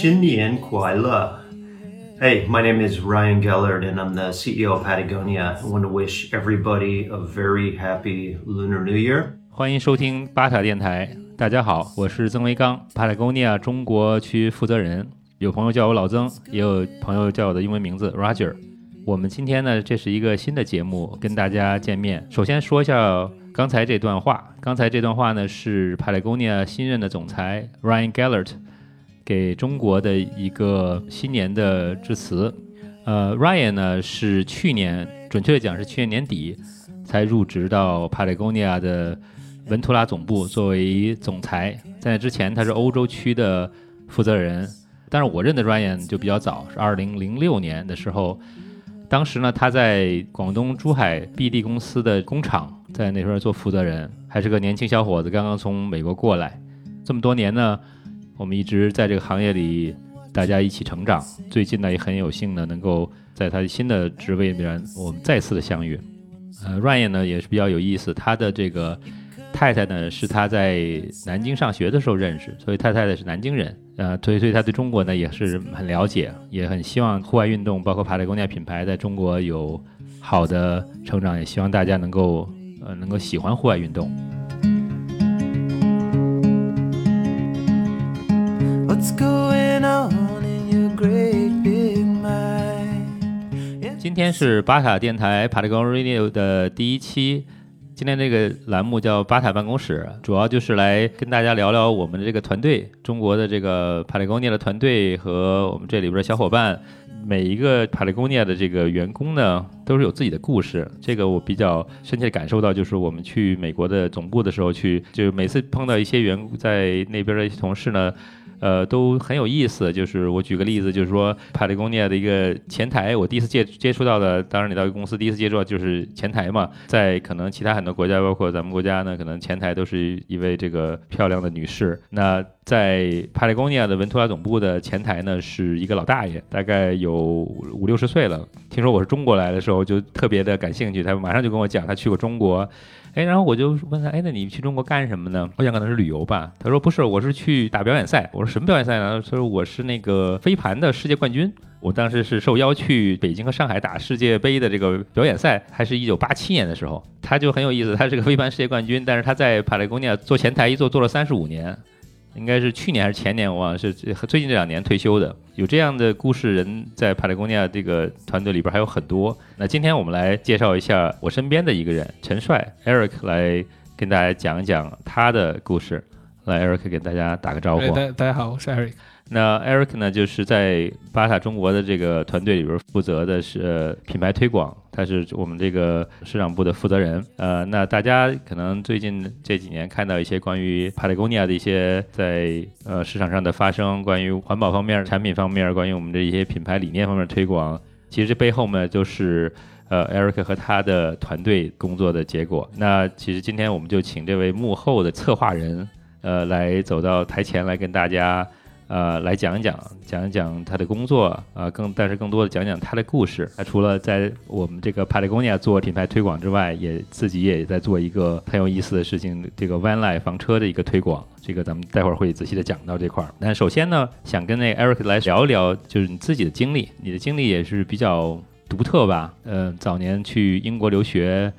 新年快乐! Hey, my name is Ryan Gellert, and I'm the CEO of Patagonia. I want to wish everybody a very happy Lunar New Year. 欢迎收听巴塔电台。大家好，我是曾维刚，Patagonia 中国区负责人。有朋友叫我老曾，也有朋友叫我的英文名字 Roger。我们今天呢，这是一个新的节目，跟大家见面。首先说一下刚才这段话。刚才这段话呢，是 Patagonia 新任的总裁 Ryan Gellert 给中国的一个新年的致辞。呃，Ryan 呢是去年，准确的讲是去年年底才入职到 Patagonia 的。文图拉总部作为总裁，在那之前他是欧洲区的负责人。但是我认得 Ryan 就比较早，是二零零六年的时候，当时呢他在广东珠海 BD 公司的工厂，在那时候做负责人，还是个年轻小伙子，刚刚从美国过来。这么多年呢，我们一直在这个行业里，大家一起成长。最近呢也很有幸呢，能够在他新的职位里面，我们再次的相遇。呃，Ryan 呢也是比较有意思，他的这个。太太呢是他在南京上学的时候认识，所以太太呢是南京人，呃，所以所以他对中国呢也是很了解，也很希望户外运动，包括帕雷贡尼亚品牌在中国有好的成长，也希望大家能够呃能够喜欢户外运动。今天是巴塔电台帕雷贡 Radio 的第一期。今天这个栏目叫巴塔办公室，主要就是来跟大家聊聊我们的这个团队，中国的这个帕雷贡尼亚的团队和我们这里边的小伙伴。每一个帕雷贡尼亚的这个员工呢，都是有自己的故事。这个我比较深切感受到，就是我们去美国的总部的时候，去就是每次碰到一些员在那边的一些同事呢。呃，都很有意思。就是我举个例子，就是说帕雷贡尼亚的一个前台，我第一次接接触到的，当然你到一个公司第一次接触到就是前台嘛。在可能其他很多国家，包括咱们国家呢，可能前台都是一位这个漂亮的女士。那在帕雷贡尼亚的文图拉总部的前台呢，是一个老大爷，大概有五六十岁了。听说我是中国来的时候，就特别的感兴趣，他马上就跟我讲，他去过中国。哎，然后我就问他，哎，那你去中国干什么呢？我想可能是旅游吧。他说不是，我是去打表演赛。我说什么表演赛呢？他说我是那个飞盘的世界冠军。我当时是受邀去北京和上海打世界杯的这个表演赛，还是一九八七年的时候。他就很有意思，他是个飞盘世界冠军，但是他在帕雷贡尼亚做前台一做做了三十五年。应该是去年还是前年，我忘了是最近这两年退休的。有这样的故事人在帕雷贡尼亚这个团队里边还有很多。那今天我们来介绍一下我身边的一个人，陈帅 Eric 来跟大家讲一讲他的故事。来，Eric 给大家打个招呼。大大家好，我是 Eric。那 Eric 呢，就是在巴塔中国的这个团队里边负责的是呃品牌推广，他是我们这个市场部的负责人。呃，那大家可能最近这几年看到一些关于 Patagonia 的一些在呃市场上的发生，关于环保方面、产品方面，关于我们的一些品牌理念方面推广，其实这背后呢，就是呃 Eric 和他的团队工作的结果。那其实今天我们就请这位幕后的策划人，呃，来走到台前来跟大家。呃，来讲一讲，讲一讲他的工作，啊，更但是更多的讲讲他的故事。他除了在我们这个帕雷贡尼亚做品牌推广之外，也自己也在做一个很有意思的事情，这个 Van Life 房车的一个推广。这个咱们待会儿会仔细的讲到这块儿。但首先呢，想跟那 Eric 来聊一聊，就是你自己的经历。你的经历也是比较独特吧？嗯，早年去英国留学，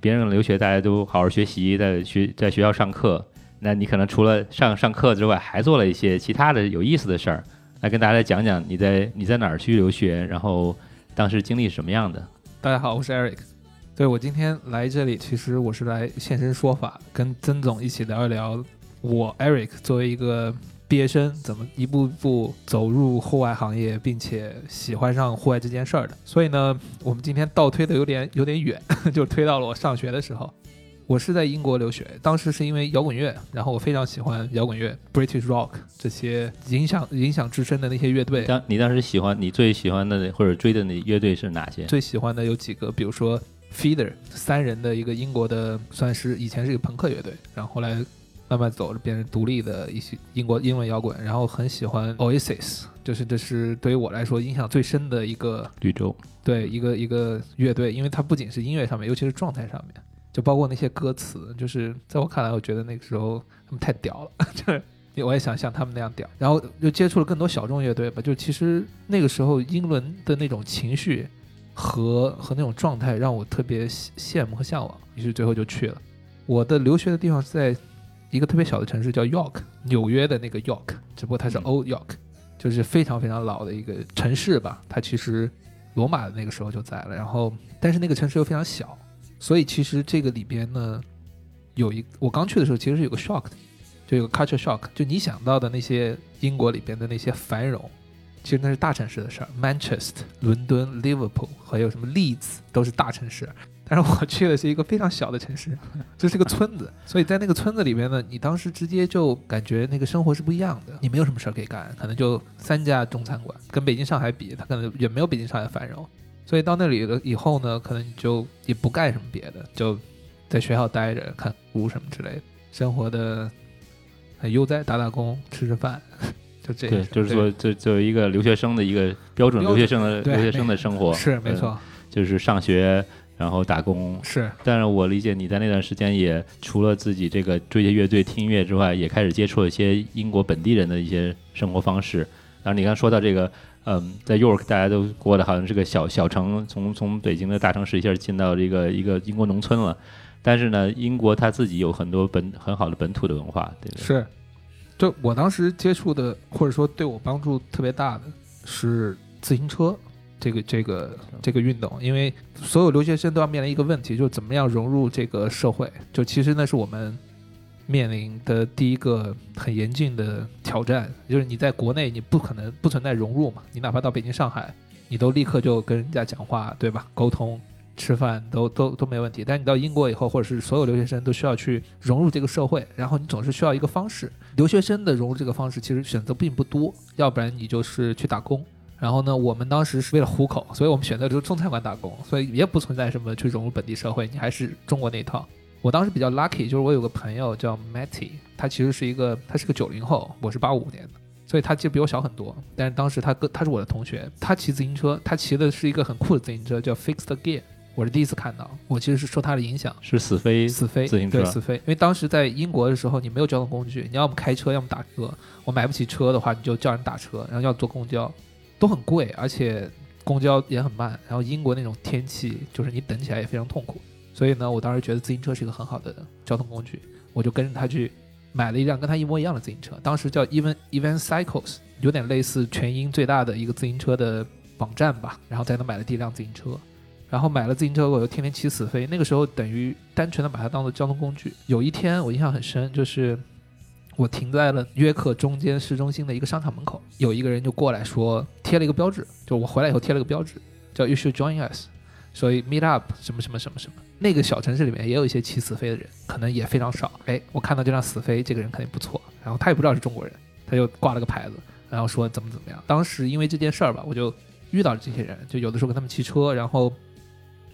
别人留学大家都好好学习，在学在学校上课。那你可能除了上上课之外，还做了一些其他的有意思的事儿，来跟大家讲讲你在你在哪儿去留学，然后当时经历什么样的？大家好，我是 Eric。对我今天来这里，其实我是来现身说法，跟曾总一起聊一聊我 Eric 作为一个毕业生，怎么一步步走入户外行业，并且喜欢上户外这件事儿的。所以呢，我们今天倒推的有点有点远，就推到了我上学的时候。我是在英国留学，当时是因为摇滚乐，然后我非常喜欢摇滚乐，British Rock 这些影响影响至深的那些乐队。当你当时喜欢你最喜欢的或者追的那乐队是哪些？最喜欢的有几个，比如说 Feeder 三人的一个英国的，算是以前是一个朋克乐队，然后后来慢慢走着变成独立的一些英国英文摇滚。然后很喜欢 Oasis，就是这是对于我来说影响最深的一个绿洲，对一个一个乐队，因为它不仅是音乐上面，尤其是状态上面。就包括那些歌词，就是在我看来，我觉得那个时候他们太屌了，就是我也想像他们那样屌。然后又接触了更多小众乐队吧，就其实那个时候英伦的那种情绪和和那种状态让我特别羡羡慕和向往，于是最后就去了。我的留学的地方是在一个特别小的城市叫 York，纽约的那个 York，只不过它是嗯 Old York，就是非常非常老的一个城市吧。它其实罗马的那个时候就在了，然后但是那个城市又非常小，所以其实这个里边呢，有一我刚去的时候其实是有个 shock 的，就有个 culture shock，就你想到的那些英国里边的那些繁荣，其实那是大城市的事儿，Manchester、伦敦、Liverpool 还有什么 Leeds 都是大城市。但是我去的是一个非常小的城市，这是个村子，所以在那个村子里面呢，你当时直接就感觉那个生活是不一样的，你没有什么事儿可以干，可能就三家中餐馆，跟北京、上海比，它可能也没有北京、上海繁荣。所以到那里了以后呢，可能你就也不干什么别的，就在学校待着看书什么之类的，生活的很悠哉，打打工，吃吃饭，就这对，就是说，就作为一个留学生的一个标准留学生的留学生的生活，嗯，是没错，就是上学，然后打工。是但是我理解你在那段时间也除了自己这个追些乐队、听音乐之外，也开始接触了一些英国本地人的一些生活方式。然后你刚说到这个，嗯，在 York 大家都过得好像是个小小城，从从北京的大城市一下进到这个一个英国农村了。但是呢，英国它自己有很多本很好的本土的文化，对不对？是，就我当时接触的，或者说对我帮助特别大的是自行车这个这个这个运动，因为所有留学生都要面临一个问题，就是怎么样融入这个社会。就其实那是我们面临的第一个很严峻的挑战，就是你在国内你不可能不存在融入嘛，你哪怕到北京、上海，你都立刻就跟人家讲话，对吧？沟通。吃饭都 都都没问题，但你到英国以后，或者是所有留学生都需要去融入这个社会，然后你总是需要一个方式。留学生的融入这个方式其实选择并不多，要不然你就是去打工。然后呢，我们当时是为了糊口，所以我们选择就是中餐馆打工，所以也不存在什么去融入本地社会，你还是中国那一套。我当时比较 lucky，就是我有个朋友叫 Matty，他其实是一个他是个九零后，我是八五年的，所以他其实比我小很多。但是当时他跟他是我的同学，他骑自行车，他骑的是一个很酷的自行车，叫 Fixed Gear。我是第一次看到，我其实是受他的影响，是死飞死飞自行车对死飞，因为当时在英国的时候，你没有交通工具，你要么开车，要么打车。我买不起车的话，你就叫人打车，然后要坐公交，都很贵，而且公交也很慢。然后英国那种天气，就是你等起来也非常痛苦。所以呢，我当时觉得自行车是一个很好的交通工具，我就跟着他去买了一辆跟他一模一样的自行车，当时叫 Even Even Cycles，有点类似全英最大的一个自行车的网站吧。然后在那买了第一辆自行车。然后买了自行车，我就天天骑死飞。那个时候等于单纯的把它当做交通工具。有一天我印象很深，就是我停在了约克中间市中心的一个商场门口，有一个人就过来说贴了一个标志，就我回来以后贴了个标志，叫 You should join us，所以 meet up 什么什么什么什么。那个小城市里面也有一些骑死飞的人，可能也非常少。哎，我看到这辆死飞，这个人肯定不错。然后他也不知道是中国人，他就挂了个牌子，然后说怎么怎么样。当时因为这件事儿吧，我就遇到了这些人，就有的时候跟他们骑车，然后。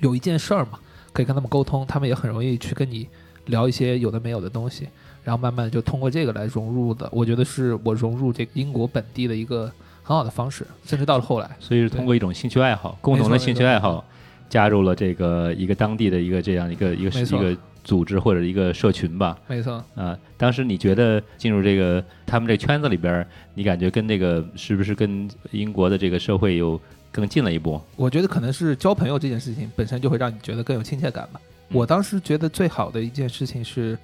有一件事儿嘛，可以跟他们沟通，他们也很容易去跟你聊一些有的没有的东西，然后慢慢就通过这个来融入的。我觉得是我融入这个英国本地的一个很好的方式，甚至到了后来，所以是通过一种兴趣爱好，共同的兴趣爱好，加入了这个一个当地的一个这样一个一个一个组织或者一个社群吧。没错啊，当时你觉得进入这个他们这圈子里边，你感觉跟那个是不是跟英国的这个社会有？更近了一步，我觉得可能是交朋友这件事情本身就会让你觉得更有亲切感吧。嗯、我当时觉得最好的一件事情是，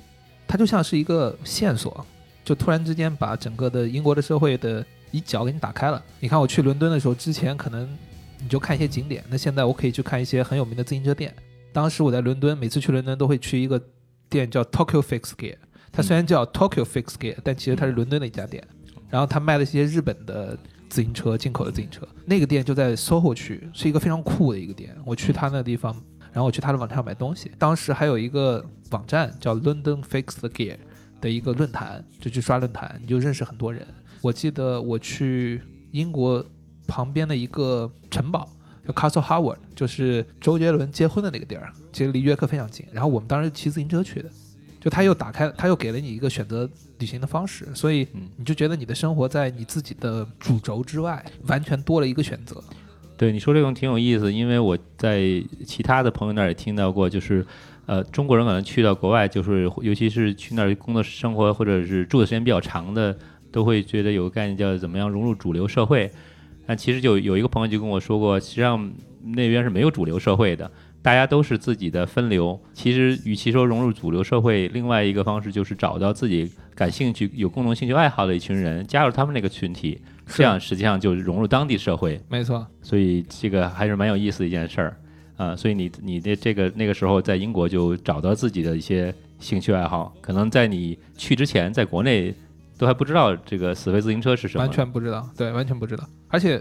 它就像是一个线索，就突然之间把整个的英国的社会的一角给你打开了。你看我去伦敦的时候，之前可能你就看一些景点，那现在我可以去看一些很有名的自行车店。当时我在伦敦，每次去伦敦都会去一个店叫 Tokyo Fix Gear，它虽然叫 Tokyo Fix Gear，但其实它是伦敦的一家店，然后它卖了一些日本的。自行车进口的自行车，那个店就在 SOHO 区，是一个非常酷的一个店。我去他那地方，然后我去他的网站上买东西。当时还有一个网站叫 London Fixed Gear 的一个论坛，就去刷论坛，你就认识很多人。我记得我去英国旁边的一个城堡叫 Castle Howard，就是周杰伦结婚的那个地儿，其实离约克非常近。然后我们当时骑自行车去的。就他又打开，他又给了你一个选择旅行的方式，所以你就觉得你的生活在你自己的主轴之外，完全多了一个选择。对你说这种挺有意思，因为我在其他的朋友那儿也听到过，就是，呃，中国人可能去到国外，就是尤其是去那儿工作生活或者是住的时间比较长的，都会觉得有个概念叫怎么样融入主流社会。但其实就有一个朋友就跟我说过，实际上那边是没有主流社会的，大家都是自己的分流。其实与其说融入主流社会，另外一个方式就是找到自己感兴趣、有共同兴趣爱好的一群人，加入他们那个群体，这样实际上就融入当地社会。没错，所以这个还是蛮有意思的一件事儿啊。所以你你的这个那个时候在英国就找到自己的一些兴趣爱好，可能在你去之前，在国内都还不知道这个死飞自行车是什么，完全不知道，对，完全不知道。而且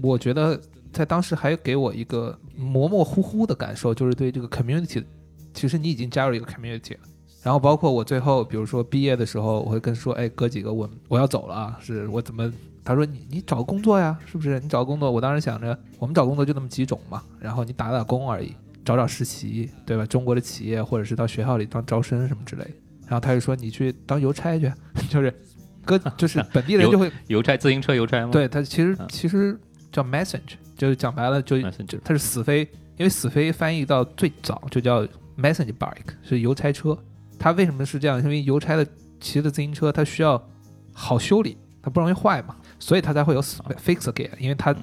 我觉得在当时还给我一个模模糊糊的感受，就是对这个 community，其实你已经加入一个 community 了。然后包括我最后，比如说毕业的时候，我会跟说，哎，哥几个，我我要走了啊，是我怎么？他说你你找工作呀，是不是？你找工作，我当时想着我们找工作就那么几种嘛，然后你打打工而已，找找实习，对吧？中国的企业或者是到学校里当招生什么之类的。然后他就说你去当邮差去，就是哥 就是本地人就会邮差自行车邮差吗？对他其实其实叫 message，就是讲白了就就他是死飞，因为死飞翻译到最早就叫 message bike，是邮差车。他为什么是这样？因为邮差的骑的自行车，它需要好修理，它不容易坏嘛，所以它才会有 fix gear，因为它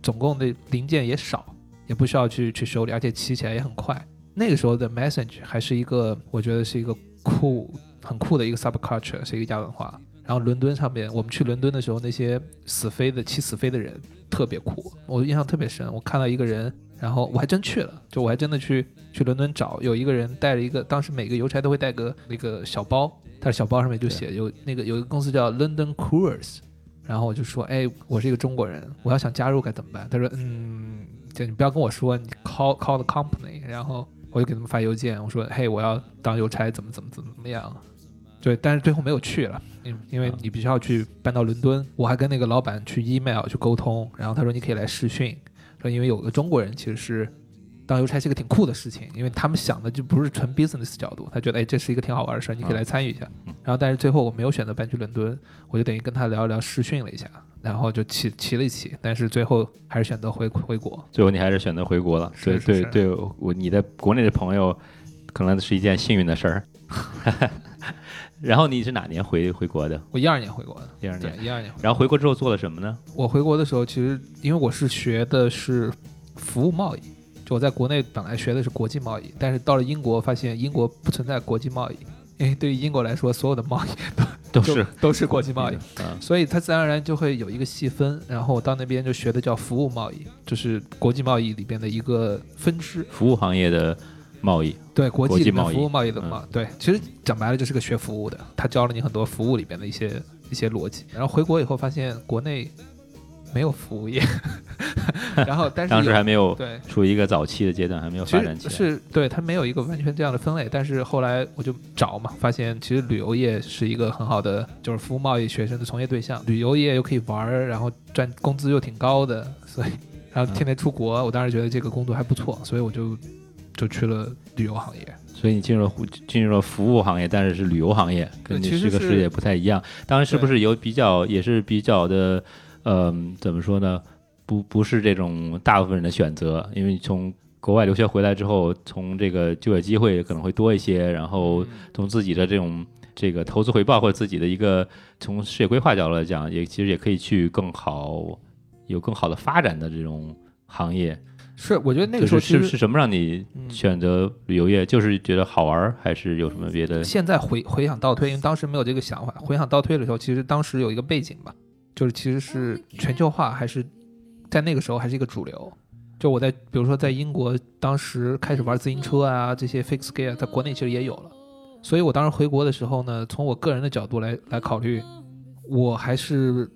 总共的零件也少，也不需要去去修理，而且骑起来也很快。那个时候的 message 还是一个，我觉得是一个酷很酷的一个 subculture，是一个亚文化。然后伦敦上面，我们去伦敦的时候，那些死飞的骑死飞的人特别酷，我印象特别深。我看到一个人。然后我还真去了，就我还真的去去伦敦找，有一个人带了一个，当时每个邮差都会带个那个小包，他的小包上面就写有那个有一个公司叫 London Couriers，然后我就说，哎，我是一个中国人，我要想加入该怎么办？他说，嗯，就你不要跟我说，你 call call the company，然后我就给他们发邮件，我说，嘿，我要当邮差，怎么怎么怎么怎么样？对，但是最后没有去了，因因为你必须要去搬到伦敦，我还跟那个老板去 email 去沟通，然后他说你可以来试训。说因为有个中国人其实是当邮差是个挺酷的事情，因为他们想的就不是纯 business 角度，他觉得哎这是一个挺好玩的事儿，你可以来参与一下。然后但是最后我没有选择搬去伦敦，我就等于跟他聊一聊试训了一下，然后就骑骑了一骑，但是最后还是选择回回国。最后你还是选择回国了，对对对，我你在国内的朋友可能是一件幸运的事儿。然后你是哪年回回国的？我一二年回国的，一二年，一二年。然后回国之后做了什么呢？我回国的时候，其实因为我是学的是服务贸易，就我在国内本来学的是国际贸易，但是到了英国发现英国不存在国际贸易，因为对于英国来说，所有的贸易都 都是都是国际贸易，所以它自然而然就会有一个细分。然后我到那边就学的叫服务贸易，就是国际贸易里边的一个分支，服务行业的。贸易对国际贸易服务贸易的嘛，对，其实讲白了就是个学服务的，他教了你很多服务里边的一些一些逻辑。然后回国以后发现国内没有服务业，然后但是当时还没有对处于一个早期的阶段，还没有发展起来。是对它没有一个完全这样的分类，但是后来我就找嘛，发现其实旅游业是一个很好的就是服务贸易学生的从业对象，旅游业又可以玩儿，然后赚工资又挺高的，所以然后天天出国，我当时觉得这个工作还不错，所以我就。就去了旅游行业，所以你进入了进入了服务行业，但是是旅游行业，跟你这个事业不太一样。当然是不是有比较，也是比较的，嗯，怎么说呢？不不是这种大部分人的选择，因为从国外留学回来之后，从这个就业机会可能会多一些，然后从自己的这种这个投资回报或者自己的一个从事业规划角度来讲，也其实也可以去更好有更好的发展的这种行业。是，我觉得那个时候是是什么让你选择旅游业？就是觉得好玩，还是有什么别的？现在回回想倒推，因为当时没有这个想法。回想倒推的时候，其实当时有一个背景吧，就是其实是全球化还是在那个时候还是一个主流。就我在比如说在英国，当时开始玩自行车啊，这些 fix gear，在国内其实也有了。所以我当时回国的时候呢，从我个人的角度来来考虑，我还是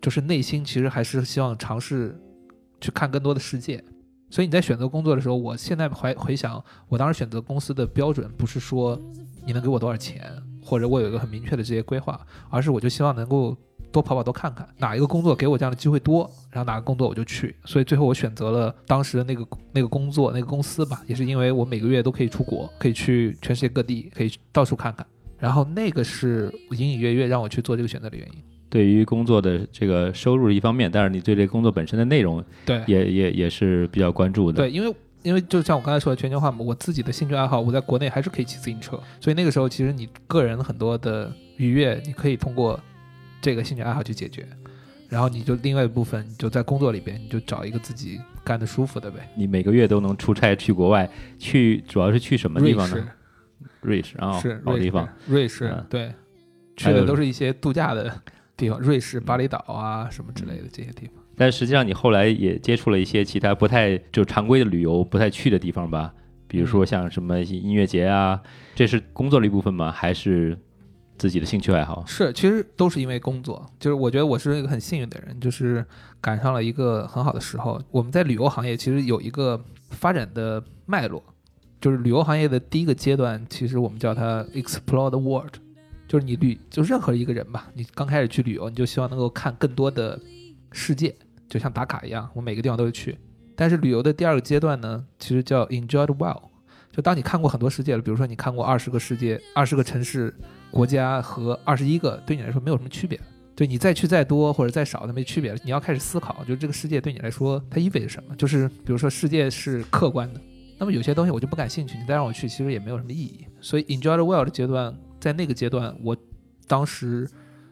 就是内心其实还是希望尝试去看更多的世界。所以你在选择工作的时候，我现在回回想，我当时选择公司的标准不是说你能给我多少钱，或者我有一个很明确的职业规划，而是我就希望能够多跑跑、多看看哪一个工作给我这样的机会多，然后哪个工作我就去。所以最后我选择了当时的那个那个工作那个公司吧，也是因为我每个月都可以出国，可以去全世界各地，可以到处看看。然后那个是隐隐约约让我去做这个选择的原因。对于工作的这个收入一方面，但是你对这工作本身的内容，对，也也也是比较关注的。对，因为因为就像我刚才说的全球化嘛，我自己的兴趣爱好，我在国内还是可以骑自行车，所以那个时候其实你个人很多的愉悦，你可以通过这个兴趣爱好去解决。然后你就另外一部分，你就在工作里边，你就找一个自己干的舒服的呗。你每个月都能出差去国外，去主要是去什么地方瑞士呢？瑞士啊，是瑞士好地方。，瑞士嗯对，去的都是一些度假的地方，瑞士、巴厘岛啊什么之类的这些地方。但实际上你后来也接触了一些其他不太就常规的旅游不太去的地方吧，比如说像什么音乐节啊，这是工作的一部分吗？还是自己的兴趣爱好？是，其实都是因为工作。就是我觉得我是一个很幸运的人，就是赶上了一个很好的时候。我们在旅游行业其实有一个发展的脉络，就是旅游行业的第一个阶段，其实我们叫它 explore the world，就是你旅，就任何一个人吧，你刚开始去旅游，你就希望能够看更多的世界，就像打卡一样，我每个地方都会去。但是旅游的第二个阶段呢，其实叫 enjoy the well，就当你看过很多世界了，比如说你看过二十个世界、二十个城市、国家和二十一个，对你来说没有什么区别。对你再去再多或者再少，那没区别了。你要开始思考，就这个世界对你来说它意味着什么？就是比如说世界是客观的，那么有些东西我就不感兴趣，你再让我去，其实也没有什么意义。所以 enjoy the well 的阶段，在那个阶段，我当时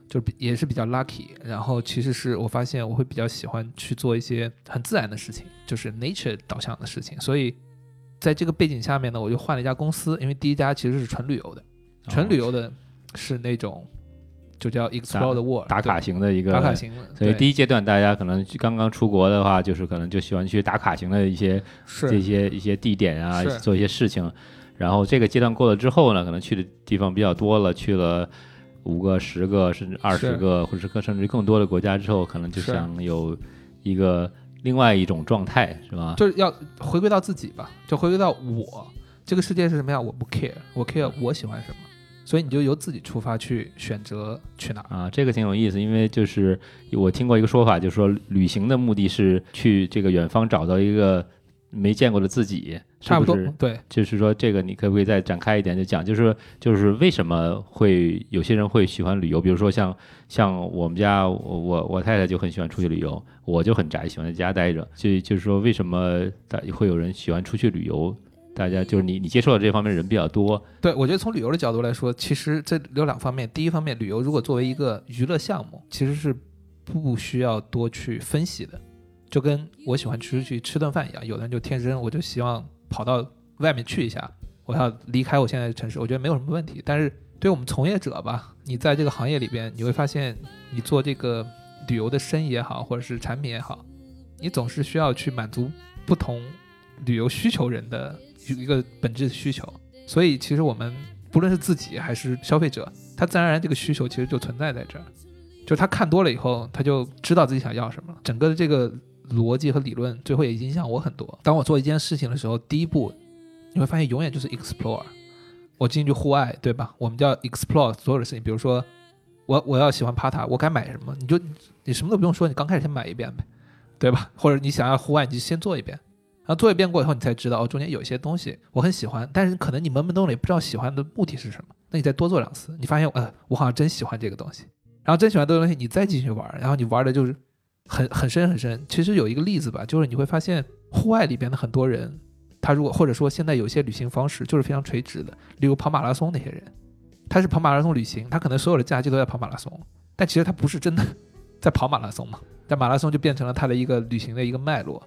就比也是比较 lucky。然后其实是我发现我会比较喜欢去做一些很自然的事情，就是 nature 导向的事情。所以在这个背景下面呢，我就换了一家公司，因为第一家其实是纯旅游的，纯旅游的是那种就叫 explore the world 打卡型的一个打卡。型的，所以第一阶段，大家可能刚刚出国的话，就是可能就喜欢去打卡型的一些这些一些地点啊，做一些事情。然后这个阶段过了之后呢，可能去的地方比较多了，去了五个、十个甚至二十个，或者是更甚至更多的国家之后，可能就想有一个另外一种状态，是吧？就是要回归到自己吧，就回归到我这个世界是什么样，我不 care，我 care 我喜欢什么，所以你就由自己出发去选择去哪儿。啊，这个挺有意思，因为就是我听过一个说法，就是说旅行的目的是去这个远方找到一个没见过的自己，是差不多？对，就是说，这个你可不可以再展开一点，就讲，就是就是为什么会有些人会喜欢旅游？比如说像像我们家，我我我太太就很喜欢出去旅游，我就很宅，喜欢在家待着。就就是说，为什么大会有人喜欢出去旅游？大家就是你你接触到这方面人比较多，对，我觉得从旅游的角度来说，其实这有两方面。第一方面，旅游如果作为一个娱乐项目，其实是不需要多去分析的，就跟我喜欢出去吃顿饭一样。有的人就天生我就希望跑到外面去一下，我要离开我现在的城市，我觉得没有什么问题。但是对我们从业者吧，你在这个行业里边，你会发现，你做这个旅游的生意也好，或者是产品也好，你总是需要去满足不同旅游需求人的一个本质的需求。所以其实我们不论是自己还是消费者，他自然而然这个需求其实就存在在这儿，就是他看多了以后，他就知道自己想要什么。整个的这个逻辑和理论，最后也影响我很多。当我做一件事情的时候，第一步你会发现永远就是 explore。我进去户外，对吧？我们叫 explore 所有的事情，比如说我我要喜欢爬塔，我该买什么？你就你什么都不用说，你刚开始先买一遍呗，对吧？或者你想要户外，你就先做一遍。然后做一遍过以后，你才知道哦，中间有一些东西我很喜欢，但是可能你懵懵懂懂也不知道喜欢的目的是什么。那你再多做两次，你发现呃，我好像真喜欢这个东西。然后真喜欢这个东西，你再继续玩，然后你玩的就是很很深很深。其实有一个例子吧，就是你会发现户外里边的很多人，他如果或者说现在有些旅行方式就是非常垂直的，例如跑马拉松那些人，他是跑马拉松旅行，他可能所有的假期都在跑马拉松，但其实他不是真的 在跑马拉松嘛，但马拉松就变成了他的一个旅行的一个脉络。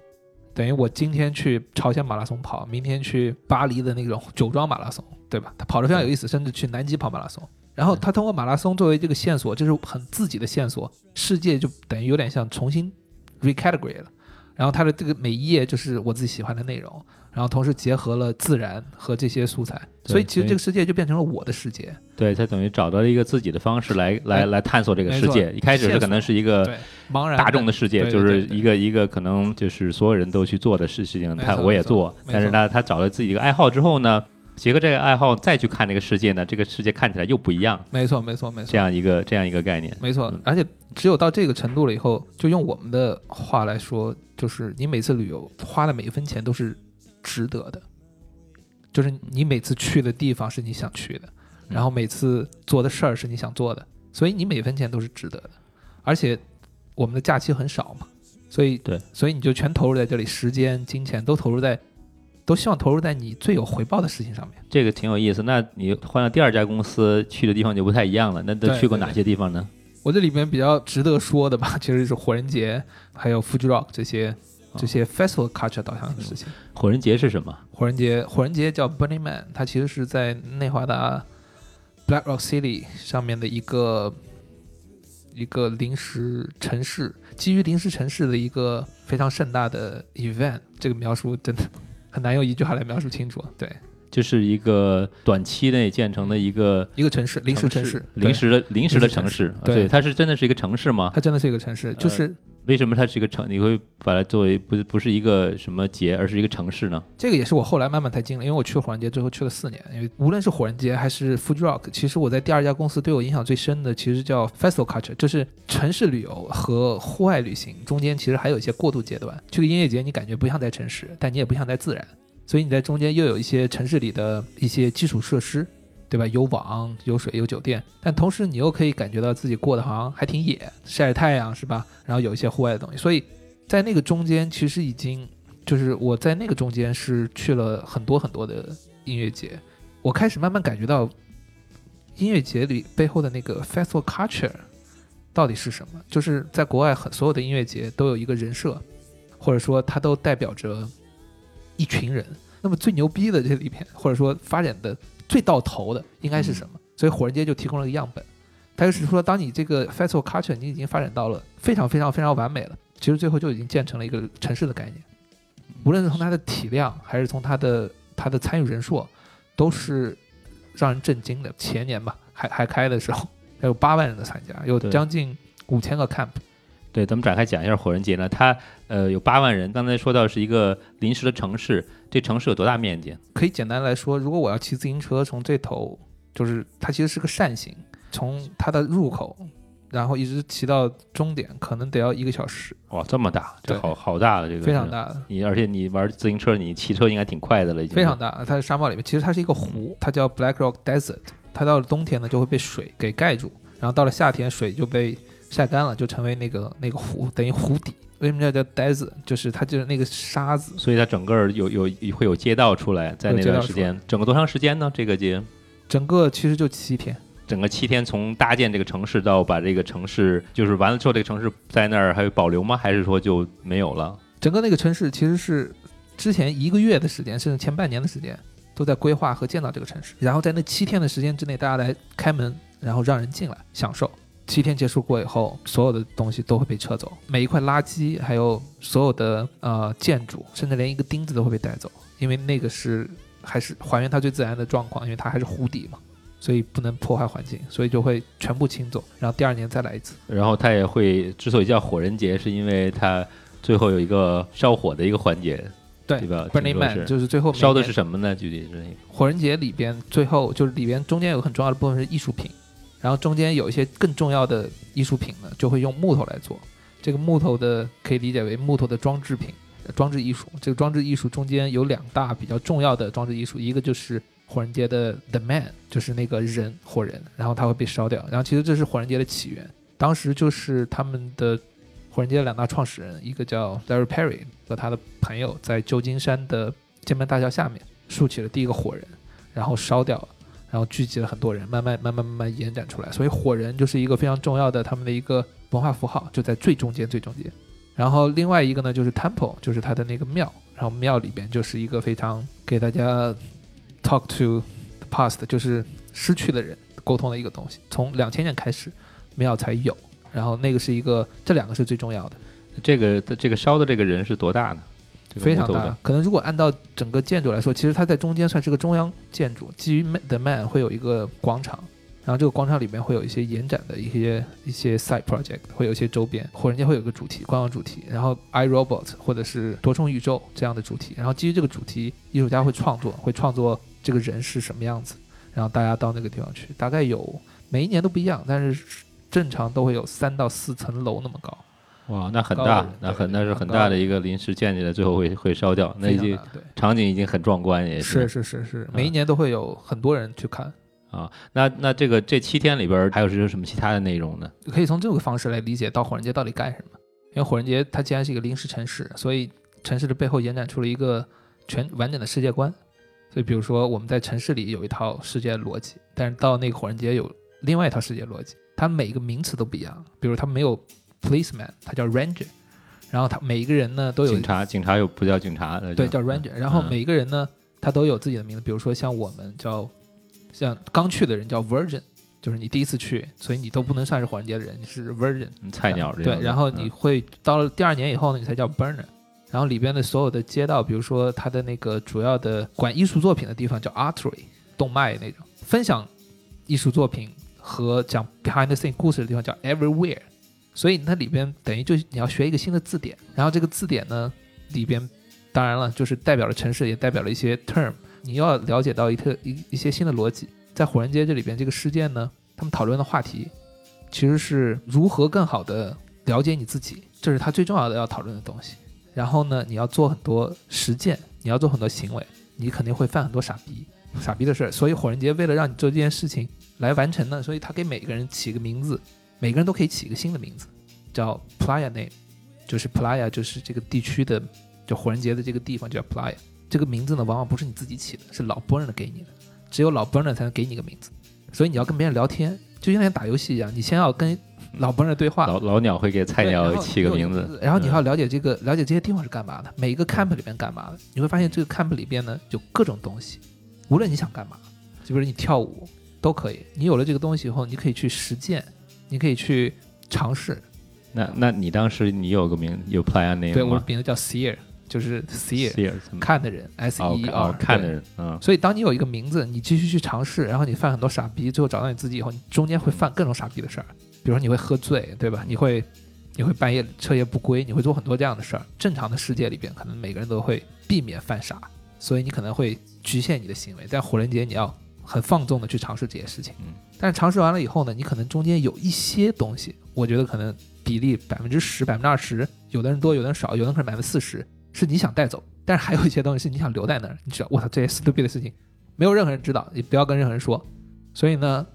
等于我今天去朝鲜马拉松跑，明天去巴黎的那种酒庄马拉松，对吧？他跑得非常有意思，甚至去南极跑马拉松。然后他通过马拉松作为这个线索，就是很自己的线索，世界就等于有点像重新 recategory 了。然后他的这个每一页就是我自己喜欢的内容，然后同时结合了自然和这些素材，所以其实这个世界就变成了我的世界。对他等于找到了一个自己的方式来来哎来探索这个世界。一开始是可能是一个，茫然大众的世界，就是一个一个可能就是所有人都去做的事事情，他我也做，但是呢，他找了自己一个爱好之后呢，结合这个爱好再去看这个世界呢，这个世界看起来又不一样，没错，没错，没错这。样一个这样一个概念。没错嗯，而且只有到这个程度了以后，就用我们的话来说，就是你每次旅游花的每一分钱都是值得的，就是你每次去的地方是你想去的，嗯然后每次做的事儿是你想做的，所以你每分钱都是值得的。而且我们的假期很少嘛，所以对，所以你就全投入在这里，时间、金钱都投入在都希望投入在你最有回报的事情上面。这个挺有意思。那你换了第二家公司去的地方就不太一样了。那都去过哪些地方呢？我这里面比较值得说的吧，其实是火人节，还有 Fuji Rock 这些这些 festival culture 导向的事情。火人节是什么？火人节，火人节叫 Burning Man，它其实是在内华达 Black Rock City 上面的一个一个临时城市，基于临时城市的一个非常盛大的 event。这个描述真的很难用一句话来描述清楚。对，就是一个短期内建成的一个一个城市，临时城市，临时的临时的城市。对对，它是真的是一个城市吗，？它真的是一个城市，就是为什么它是一个城？你会把它作为不是不是一个什么节，而是一个城市呢？这个也是我后来慢慢才经历，因为我去了火人节最后去了四年，因为无论是火人节还是 Fuji Rock，其实我在第二家公司对我影响最深的其实叫 Festival Culture，就是城市旅游和户外旅行中间其实还有一些过渡阶段。去个音乐节，你感觉不像在城市，但你也不像在自然，所以你在中间又有一些城市里的一些基础设施，对吧？有网、有水、有酒店，但同时你又可以感觉到自己过得好像还挺野，晒晒太阳是吧？然后有一些户外的东西，所以在那个中间其实已经就是我在那个中间是去了很多很多的音乐节，我开始慢慢感觉到音乐节里背后的那个 festival culture 到底是什么？就是在国外很所有的音乐节都有一个人设，或者说它都代表着一群人。那么最牛逼的这里边，或者说发展的最到头的应该是什么？所以火人街就提供了一个样本。他就是说，当你这个 festival culture 你已经发展到了非常非常非常完美了，其实最后就已经建成了一个城市的概念。无论是从它的体量，还是从它的它的参与人数，都是让人震惊的。前年吧，还还开的时候，还有八万人的参加，有将近五千个 camp。对，咱们展开讲一下火人节呢。它呃有八万人，刚才说到是一个临时的城市，这城市有多大面积？可以简单来说，如果我要骑自行车从这头，就是它其实是个扇形，从它的入口，然后一直骑到终点，可能得要一个小时，哇，这么大，这好好大的，这个。非常大的。你而且你玩自行车，你骑车应该挺快的了，已经。非常大，它是沙漠里面，其实它是一个湖，它叫 Black Rock Desert。它到了冬天呢，就会被水给盖住，然后到了夏天，水就被晒干了，就成为那个那个湖，等于湖底。为什么叫叫 desert？就是它就是那个沙子，所以它整个有有会有街道出来，在那段时间，整个多长时间呢？这个节整个其实就七天。整个七天，从搭建这个城市到把这个城市，就是完了之后，这个城市在那儿还有保留吗？还是说就没有了？整个那个城市其实是之前一个月的时间，甚至前半年的时间，都在规划和建造这个城市。然后在那七天的时间之内，大家来开门，然后让人进来享受。七天结束过以后，所有的东西都会被撤走，每一块垃圾，还有所有的呃建筑，甚至连一个钉子都会被带走，因为那个是还是还原它最自然的状况，因为它还是湖底嘛，所以不能破坏环境，所以就会全部清走，然后第二年再来一次。然后它也会，之所以叫火人节，是因为它最后有一个烧火的一个环节，对对吧 Burning Man 就是最后烧的是什么呢？具体是火人节里边最后就是里边中间有个很重要的部分是艺术品，然后中间有一些更重要的艺术品呢，就会用木头来做。这个木头的可以理解为木头的装置品、装置艺术。这个装置艺术中间有两大比较重要的装置艺术，一个就是火人节的 The Man，就是那个人火人，然后它会被烧掉。然后其实这是火人节的起源，当时就是他们的火人节的两大创始人，一个叫 Larry Perry 和他的朋友在旧金山的剑门大桥下面竖起了第一个火人，然后烧掉了，然后聚集了很多人，慢慢慢慢慢慢延展出来。所以火人就是一个非常重要的他们的一个文化符号，就在最中间最中间。然后另外一个呢就是 temple，就是他的那个庙，然后庙里边就是一个非常给大家 talk to the past，就是失去的人沟通的一个东西。从两千年开始，庙才有，然后那个是一个，这两个是最重要的。这个这个烧的这个人是多大呢？这个非常大，可能如果按照整个建筑来说，其实它在中间算是个中央建筑，基于 The Man 会有一个广场，然后这个广场里面会有一些延展的一些一些 side project，会有一些周边，火人家会有一个主题，官方主题，然后 iRobot 或者是多重宇宙这样的主题，然后基于这个主题，艺术家会创作，会创作这个人是什么样子，然后大家到那个地方去，大概有每一年都不一样，但是正常都会有三到四层楼那么高，哇，那很大那很那是很大的一个临时建起来，最后会会烧掉，那已经。场景已经很壮观，也是是是是，每一年都会有很多人去看，啊。那那这个这七天里边儿还有是什么其他的内容呢？可以从这个方式来理解到火人节到底干什么。因为火人节它既然是一个临时城市，所以城市的背后延展出了一个全完整的世界观。所以，比如说我们在城市里有一套世界逻辑，但是到那个火人节有另外一套世界逻辑，它每一个名词都不一样。比如它没有 policeman，他叫 ranger，然后他每一个人呢都有警察，警察又不叫警察，对，叫 ranger。然后每一个人呢，他都有自己的名字。比如说像我们叫，像刚去的人叫 virgin，就是你第一次去，所以你都不能算是火人节的人，你是 virgin，菜鸟。对，然后你会到了第二年以后呢，你才叫 burner。然后里边的所有的街道，比如说它的那个主要的管艺术作品的地方叫 artery，动脉那种；分享艺术作品和讲 behind the scene 故事的地方叫 everywhere。所以它里边等于就你要学一个新的字典，然后这个字典呢里边当然了就是代表了城市，也代表了一些 term，你要了解到一特一一些新的逻辑。在火人街这里边这个事件呢，他们讨论的话题其实是如何更好的了解你自己，这是他最重要的要讨论的东西。然后呢，你要做很多实践，你要做很多行为，你肯定会犯很多傻逼、傻逼的事儿。所以火人节为了让你做这件事情来完成呢，所以他给每个人起个名字，每个人都可以起一个新的名字，叫 Playa Name，就是 Playa 就是这个地区的，就火人节的这个地方叫 Playa。这个名字呢，往往不是你自己起的，是老 burner 给你的，只有老 burner 才能给你个名字。所以你要跟别人聊天，就像打游戏一样，你先要跟。老 Burner 对话，老老鸟会给菜鸟起个名字，然后你还要了解这个，了解这些地方是干嘛的，每一个 camp 里边干嘛的，你会发现这个 camp 里边呢有各种东西，无论你想干嘛，就比如你跳舞都可以，你有了这个东西以后，你可以去实践，你可以去尝试。那那你当时你有个名有 plan name 对，我的名字叫 seer，就是 seer，看的人，s e r 看的人，嗯。所以当你有一个名字，你继续去尝试，然后你犯很多傻逼，最后找到你自己以后，你中间会犯各种傻逼的事儿。比如说你会喝醉，对吧？你会，你会半夜彻夜不归，你会做很多这样的事儿。正常的世界里边，可能每个人都会避免犯傻，所以你可能会局限你的行为。在火人节，你要很放纵的去尝试这些事情。嗯。但是尝试完了以后呢，你可能中间有一些东西，我觉得可能比例百分之十、百分之二十，有的人多，有的人少，有的人可能百分之四十，是你想带走。但是还有一些东西是你想留在那儿。你知道，我操，这些 stupid 的事情，没有任何人知道，也不要跟任何人说。所以呢，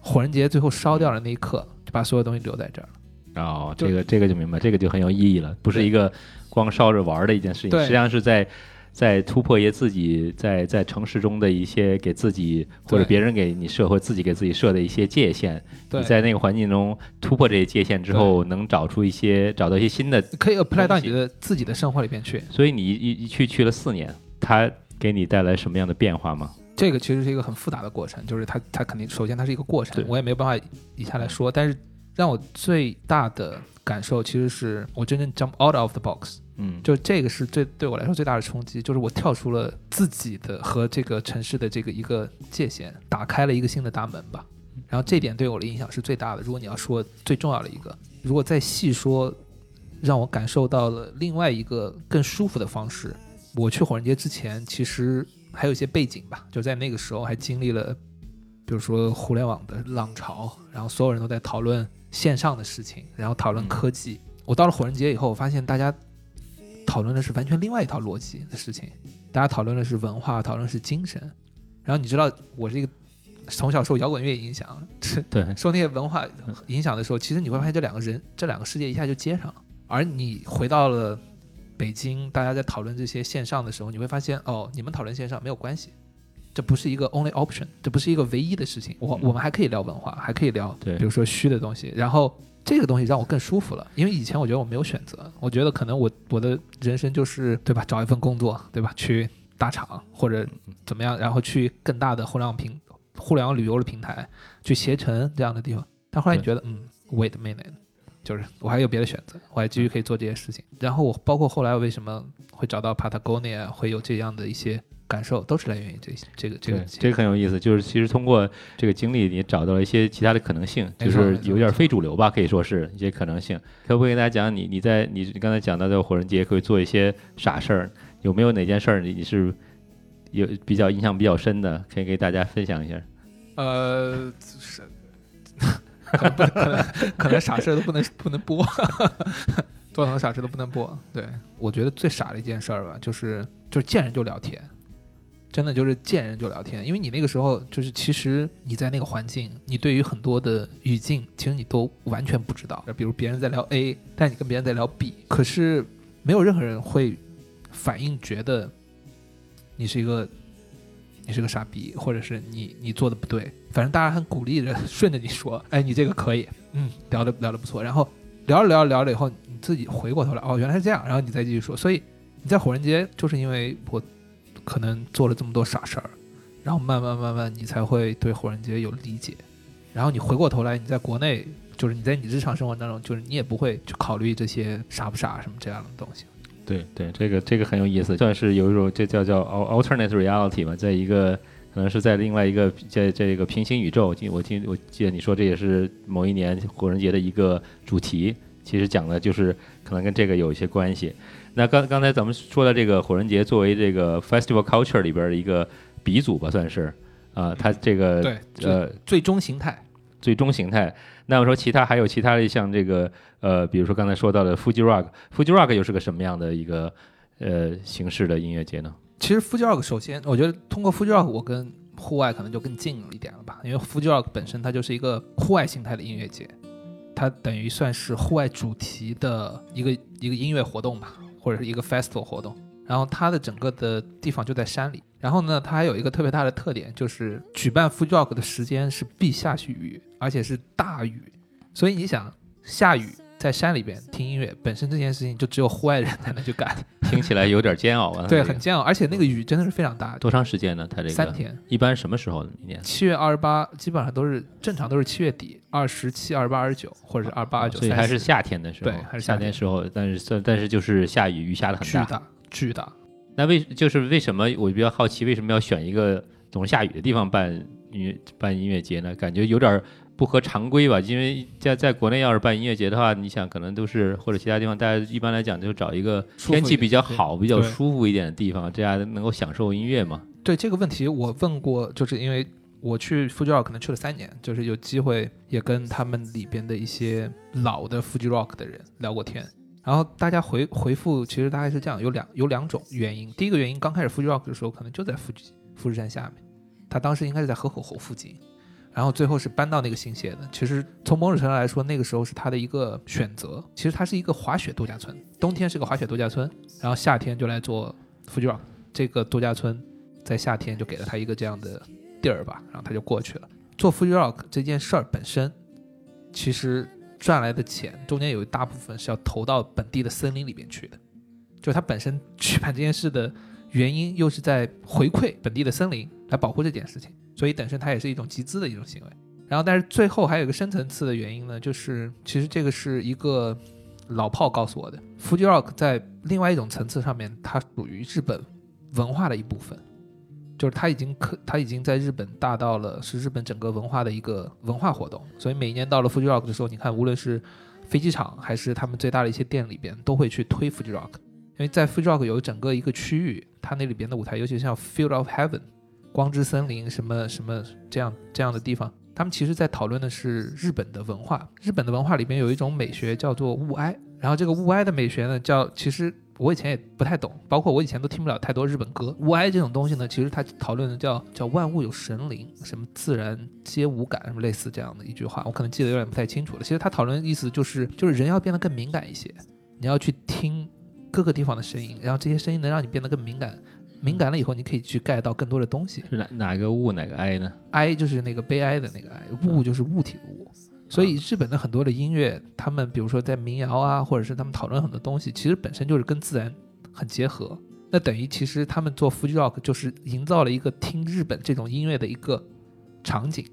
火人节最后烧掉的那一刻。就把所有东西留在这儿了哦，这个这个就明白，这个就很有意义了，不是一个光烧着玩的一件事情，实际上是在在突破一些自己在在城市中的一些给自己或者别人给你设或自己给自己设的一些界限。你在那个环境中突破这些界限之后，能找出一些找到一些新的，可以 apply 到你的自己的生活里边去。所以你一一去去了四年，它给你带来什么样的变化吗？这个其实是一个很复杂的过程，就是它它肯定首先它是一个过程，我也没有办法一下来说。但是让我最大的感受其实是我真正 jump out of the box，嗯，就这个是最对我来说最大的冲击，就是我跳出了自己的和这个城市的这个一个界限，打开了一个新的大门吧。然后这点对我的影响是最大的。如果你要说最重要的一个，如果再细说，让我感受到了另外一个更舒服的方式。我去火人节之前，其实。还有一些背景吧，就在那个时候还经历了，比如说互联网的浪潮，然后所有人都在讨论线上的事情，然后讨论科技。我到了火人节以后，我发现大家讨论的是完全另外一套逻辑的事情，大家讨论的是文化，讨论是精神。然后你知道，我是一个从小受摇滚乐影响，对，受那些文化影响的时候，其实你会发现这两个人，这两个世界一下就接上了。而你回到了。北京，大家在讨论这些线上的时候，你会发现，哦，你们讨论线上没有关系，这不是一个 only option，这不是一个唯一的事情。我我们还可以聊文化，还可以聊，对，比如说虚的东西。然后这个东西让我更舒服了，因为以前我觉得我没有选择，我觉得可能我我的人生就是对吧，找一份工作，对吧，去大厂或者怎么样，然后去更大的互联网平互联网旅游的平台，去携程这样的地方。但后来你觉得，嗯，wait a minute。就是我还有别的选择，我还继续可以做这些事情。然后我包括后来为什么会找到 Patagonia，会有这样的一些感受，都是来源于这这个这个。这个很有意思，就是其实通过这个经历，你找到了一些其他的可能性，就是有点非主流吧，可以说是一些可能性。可不可以给大家讲，你你在你你刚才讲到的火人节可以做一些傻事儿，有没有哪件事儿你你是有比较印象比较深的，可以给大家分享一下？呃，是。可能可能可能傻事都不能不能播，做 很多傻事都不能播。对我觉得最傻的一件事儿吧，就是就是见人就聊天，真的就是见人就聊天。因为你那个时候就是其实你在那个环境，你对于很多的语境，其实你都完全不知道。比如别人在聊 A，但你跟别人在聊 B，可是没有任何人会反应觉得你是一个你是个傻逼，或者是你你做的不对，反正大家很鼓励着顺着你说，哎，你这个可以，嗯，聊的聊的不错，然后聊着聊着聊了以后，你自己回过头来，哦，原来是这样，然后你再继续说，所以你在火人节就是因为我可能做了这么多傻事儿，然后慢慢慢慢你才会对火人节有理解，然后你回过头来，你在国内就是你在你日常生活当中，就是你也不会去考虑这些傻不傻什么这样的东西。对对，这个这个很有意思，算是有一种这叫叫 alternate reality 嘛，在一个可能是在另外一个在这个平行宇宙。我记我记得你说这也是某一年火人节的一个主题，其实讲的就是可能跟这个有一些关系。那刚刚才咱们说的这个火人节作为这个 festival culture 里边的一个鼻祖吧，算是啊，它这个对，呃最终形态。最终形态。那我说其他还有其他的像这个呃，比如说刚才说到的 Fuji Rock，Fuji Rock 又是个什么样的一个呃形式的音乐节呢？其实 Fuji Rock 首先，我觉得通过 Fuji Rock，我跟户外可能就更近了一点了吧，因为 Fuji Rock 本身它就是一个户外形态的音乐节，它等于算是户外主题的一个一个音乐活动吧，或者是一个 festival 活动。然后它的整个的地方就在山里，然后呢，它还有一个特别大的特点，就是举办 Fuji Rock 的时间是必下去雨，而且是大雨，所以你想下雨在山里边听音乐，本身这件事情就只有户外人才能去干，听起来有点煎熬啊。对，很煎熬，而且那个雨真的是非常大，多长时间呢？它这个三天。一般什么时候呢？一年？七月二十八，基本上都是正常都是七月底，二十七、二十八、二十九，或者是二八、二九、所以还是夏天的时候，对还是夏夏天时候，但是但是就是下雨，雨下的很大。巨大巨大。那为就是为什么我比较好奇，为什么要选一个总是下雨的地方办音乐办音乐节呢？感觉有点不合常规吧？因为在在国内要是办音乐节的话，你想可能都是或者其他地方，大家一般来讲就找一个天气比较好、比较舒服一点的地方，这样能够享受音乐嘛。对这个问题，我问过，就是因为我去 Fuji Rock 可能去了三年，就是有机会也跟他们里边的一些老的 Fuji Rock 的人聊过天。然后大家回回复其实大概是这样，有两有两种原因。第一个原因，刚开始 Fuji Rock 的时候，可能就在富士富士山下面，他当时应该是在河口湖附近，然后最后是搬到那个新泻的。其实从某种程度来说，那个时候是他的一个选择。其实它是一个滑雪度假村，冬天是个滑雪度假村，然后夏天就来做 Fuji Rock 这个度假村，在夏天就给了他一个这样的地儿吧，然后他就过去了。做 Fuji Rock 这件事儿本身，其实赚来的钱中间有一大部分是要投到本地的森林里边去的，就是他本身举办这件事的原因，又是在回馈本地的森林来保护这件事情，所以本身它也是一种集资的一种行为。然后，但是最后还有一个深层次的原因呢，就是其实这个是一个老炮告诉我的，Fuji Rock 在另外一种层次上面，它属于日本文化的一部分。就是它已经可，它已经在日本大到了是日本整个文化的一个文化活动，所以每一年到了 Fuji Rock 的时候，你看无论是飞机场还是他们最大的一些店里边，都会去推 Fuji Rock，因为在 Fuji Rock 有整个一个区域，它那里边的舞台，尤其像 Field of Heaven、光之森林什么什么这样这样的地方，他们其实在讨论的是日本的文化。日本的文化里边有一种美学叫做物哀，然后这个物哀的美学呢，叫其实我以前也不太懂，包括我以前都听不了太多日本歌。物哀这种东西呢，其实它讨论的叫叫万物有神灵，什么自然皆无感，什么类似这样的一句话，我可能记得有点不太清楚了。其实它讨论的意思就是，就是人要变得更敏感一些，你要去听各个地方的声音，然后这些声音能让你变得更敏感。敏感了以后，你可以去 get 到更多的东西。是哪哪个物哪个哀呢？哀就是那个悲哀的那个哀，物就是物体的物。所以日本的很多的音乐，他们比如说在民谣啊，或者是他们讨论很多东西，其实本身就是跟自然很结合。那等于其实他们做 Fuji Rock 就是营造了一个听日本这种音乐的一个场景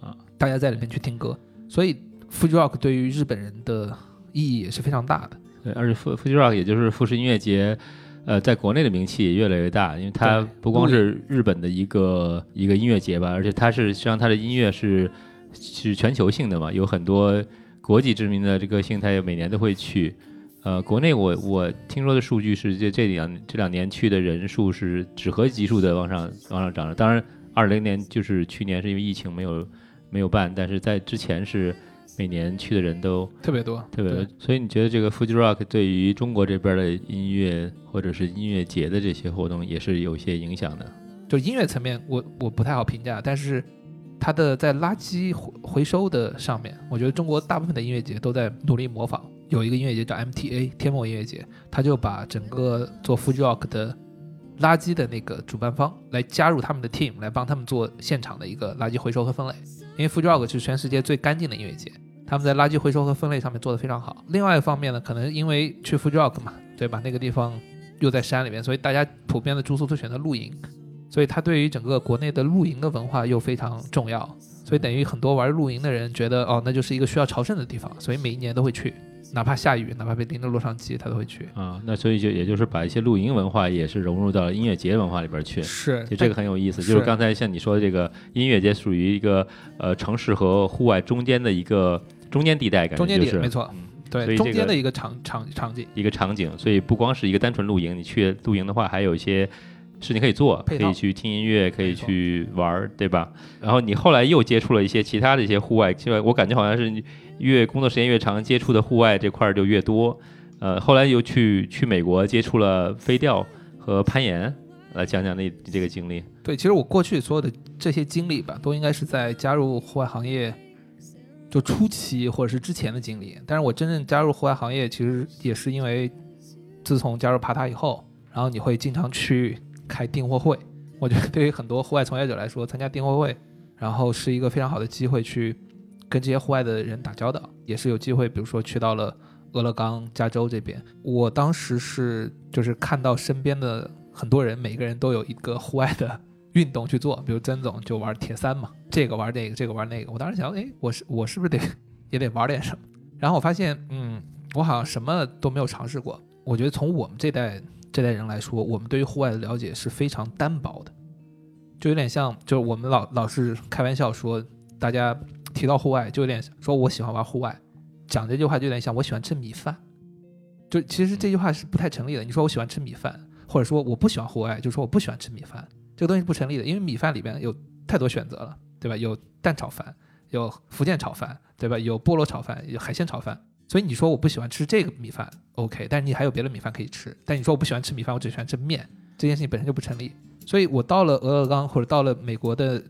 啊，大家在里面去听歌。所以 Fuji Rock 对于日本人的意义也是非常大的。对，而且富 Fuji Rock 也就是富士音乐节，呃，在国内的名气也越来越大，因为它不光是日本的一个一个音乐节吧，而且它是实际上它的音乐是是全球性的嘛，有很多国际知名的这个星它也每年都会去。呃，国内我我听说的数据是这这两这两年去的人数是纸盒级数的往上往上涨的，当然二零年就是去年是因为疫情没有没有办，但是在之前是每年去的人都特别多，特别多，所以你觉得这个 Fuji Rock 对于中国这边的音乐或者是音乐节的这些活动也是有一些影响的。就音乐层面我，我不太好评价，但是它的在垃圾回回收的上面，我觉得中国大部分的音乐节都在努力模仿。有一个音乐节叫 MTA 天幕音乐节，他就把整个做 Fuji Rock 的垃圾的那个主办方来加入他们的 team，来帮他们做现场的一个垃圾回收和分类。因为 Fuji Rock 是全世界最干净的音乐节，他们在垃圾回收和分类上面做得非常好。另外一方面呢，可能因为去 Fuji Rock 嘛，对吧？那个地方又在山里面，所以大家普遍的住宿都选择露营，所以它对于整个国内的露营的文化又非常重要。所以等于很多玩露营的人觉得，哦，那就是一个需要朝圣的地方，所以每一年都会去。哪怕下雨，哪怕被淋到洛杉矶，他都会去啊。那所以就也就是把一些露营文化也是融入到音乐节文化里边去。是，就这个很有意思。就是刚才像你说的这个音乐节，属于一个呃城市和户外中间的一个中间地带，感觉中间地没错。对，中间的一个场场场景，一个场景。所以不光是一个单纯露营，你去露营的话，还有一些事情可以做，可以去听音乐，可以去玩，对吧？然后你后来又接触了一些其他的一些户外，其实我感觉好像是。越工作时间越长，接触的户外这块儿就越多。呃，后来又去去美国接触了飞钓和攀岩，来讲讲那这个经历。对，其实我过去所有的这些经历吧，都应该是在加入户外行业就初期或者是之前的经历。但是我真正加入户外行业，其实也是因为自从加入爬塔以后，然后你会经常去开订货会。我觉得对于很多户外从业者来说，参加订货会，然后是一个非常好的机会去。跟这些户外的人打交道，也是有机会。比如说去到了俄勒冈、加州这边，我当时是就是看到身边的很多人，每个人都有一个户外的运动去做。比如曾总就玩铁三嘛，这个玩那个，这个玩那个。我当时想，哎，我是我是不是得 也得玩点什么？然后我发现，嗯，我好像什么都没有尝试过。我觉得从我们这代这代人来说，我们对于户外的了解是非常单薄的，就有点像，就是我们老老是开玩笑说，大家。提到户外，就有点说我喜欢玩户外，讲这句话就有点像我喜欢吃米饭，就其实这句话是不太成立的。你说我喜欢吃米饭，或者说我不喜欢户外，就说我不喜欢吃米饭，这个东西不成立的，因为米饭里边有太多选择了，对吧？有蛋炒饭，有福建炒饭，对吧？有菠萝炒饭，有海鲜炒饭。所以你说我不喜欢吃这个米饭，OK，但是你还有别的米饭可以吃。但你说我不喜欢吃米饭，我只喜欢吃面，这件事情本身就不成立。所以我到了俄勒冈或者到了美国的。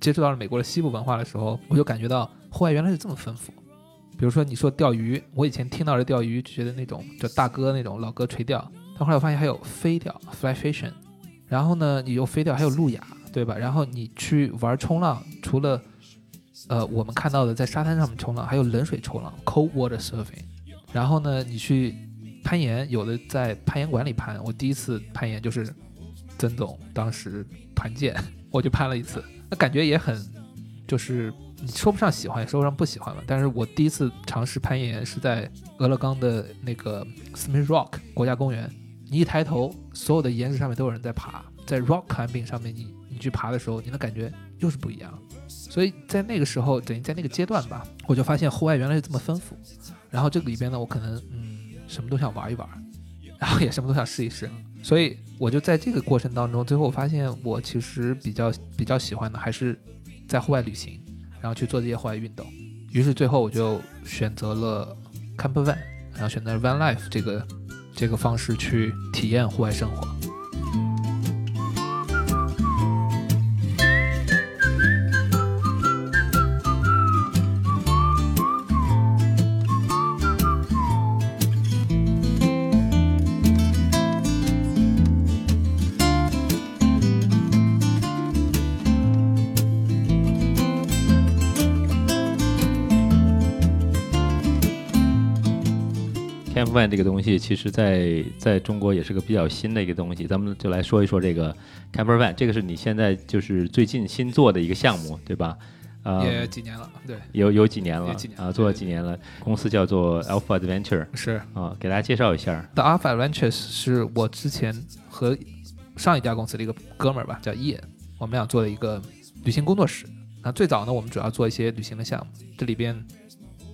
接触到了美国的西部文化的时候，我就感觉到户外原来是这么丰富。比如说你说钓鱼，我以前听到的钓鱼就觉得那种就大哥那种老哥垂钓，但后来我发现还有飞钓 （fly fishing），然后呢，你又飞钓，还有路亚，对吧？然后你去玩冲浪，除了呃我们看到的在沙滩上面冲浪，还有冷水冲浪 （cold water surfing）。然后呢，你去攀岩，有的在攀岩馆里攀。我第一次攀岩就是曾总当时团建，我就攀了一次。那感觉也很，就是你说不上喜欢，也说不上不喜欢吧。但是我第一次尝试攀岩是在俄勒冈的那个 Smith Rock 国家公园。你一抬头，所有的岩石上面都有人在爬，在 Rock Climbing 上面，你你去爬的时候，你的感觉又是不一样。所以在那个时候，等于在那个阶段吧，我就发现户外原来是这么丰富。然后这个里边呢，我可能嗯什么都想玩一玩，然后也什么都想试一试。所以我就在这个过程当中，最后我发现我其实比较比较喜欢的还是在户外旅行，然后去做这些户外运动。于是最后我就选择了 Camper Van，然后选择 Van Life 这个这个方式去体验户外生活。这个东西，其实在在中国也是个比较新的一个东西。咱们就来说一说这个 camper van，这个是你现在就是最近新做的一个项目，对吧？啊，也几年了，对，有有几年了，啊，做了几年了。公司叫做 Alpha Adventure，是啊，给大家介绍一下。The Alpha Adventures 是我之前和上一家公司的一个哥们儿吧，叫叶，我们俩做的一个旅行工作室。那最早呢，我们主要做一些旅行的项目，这里边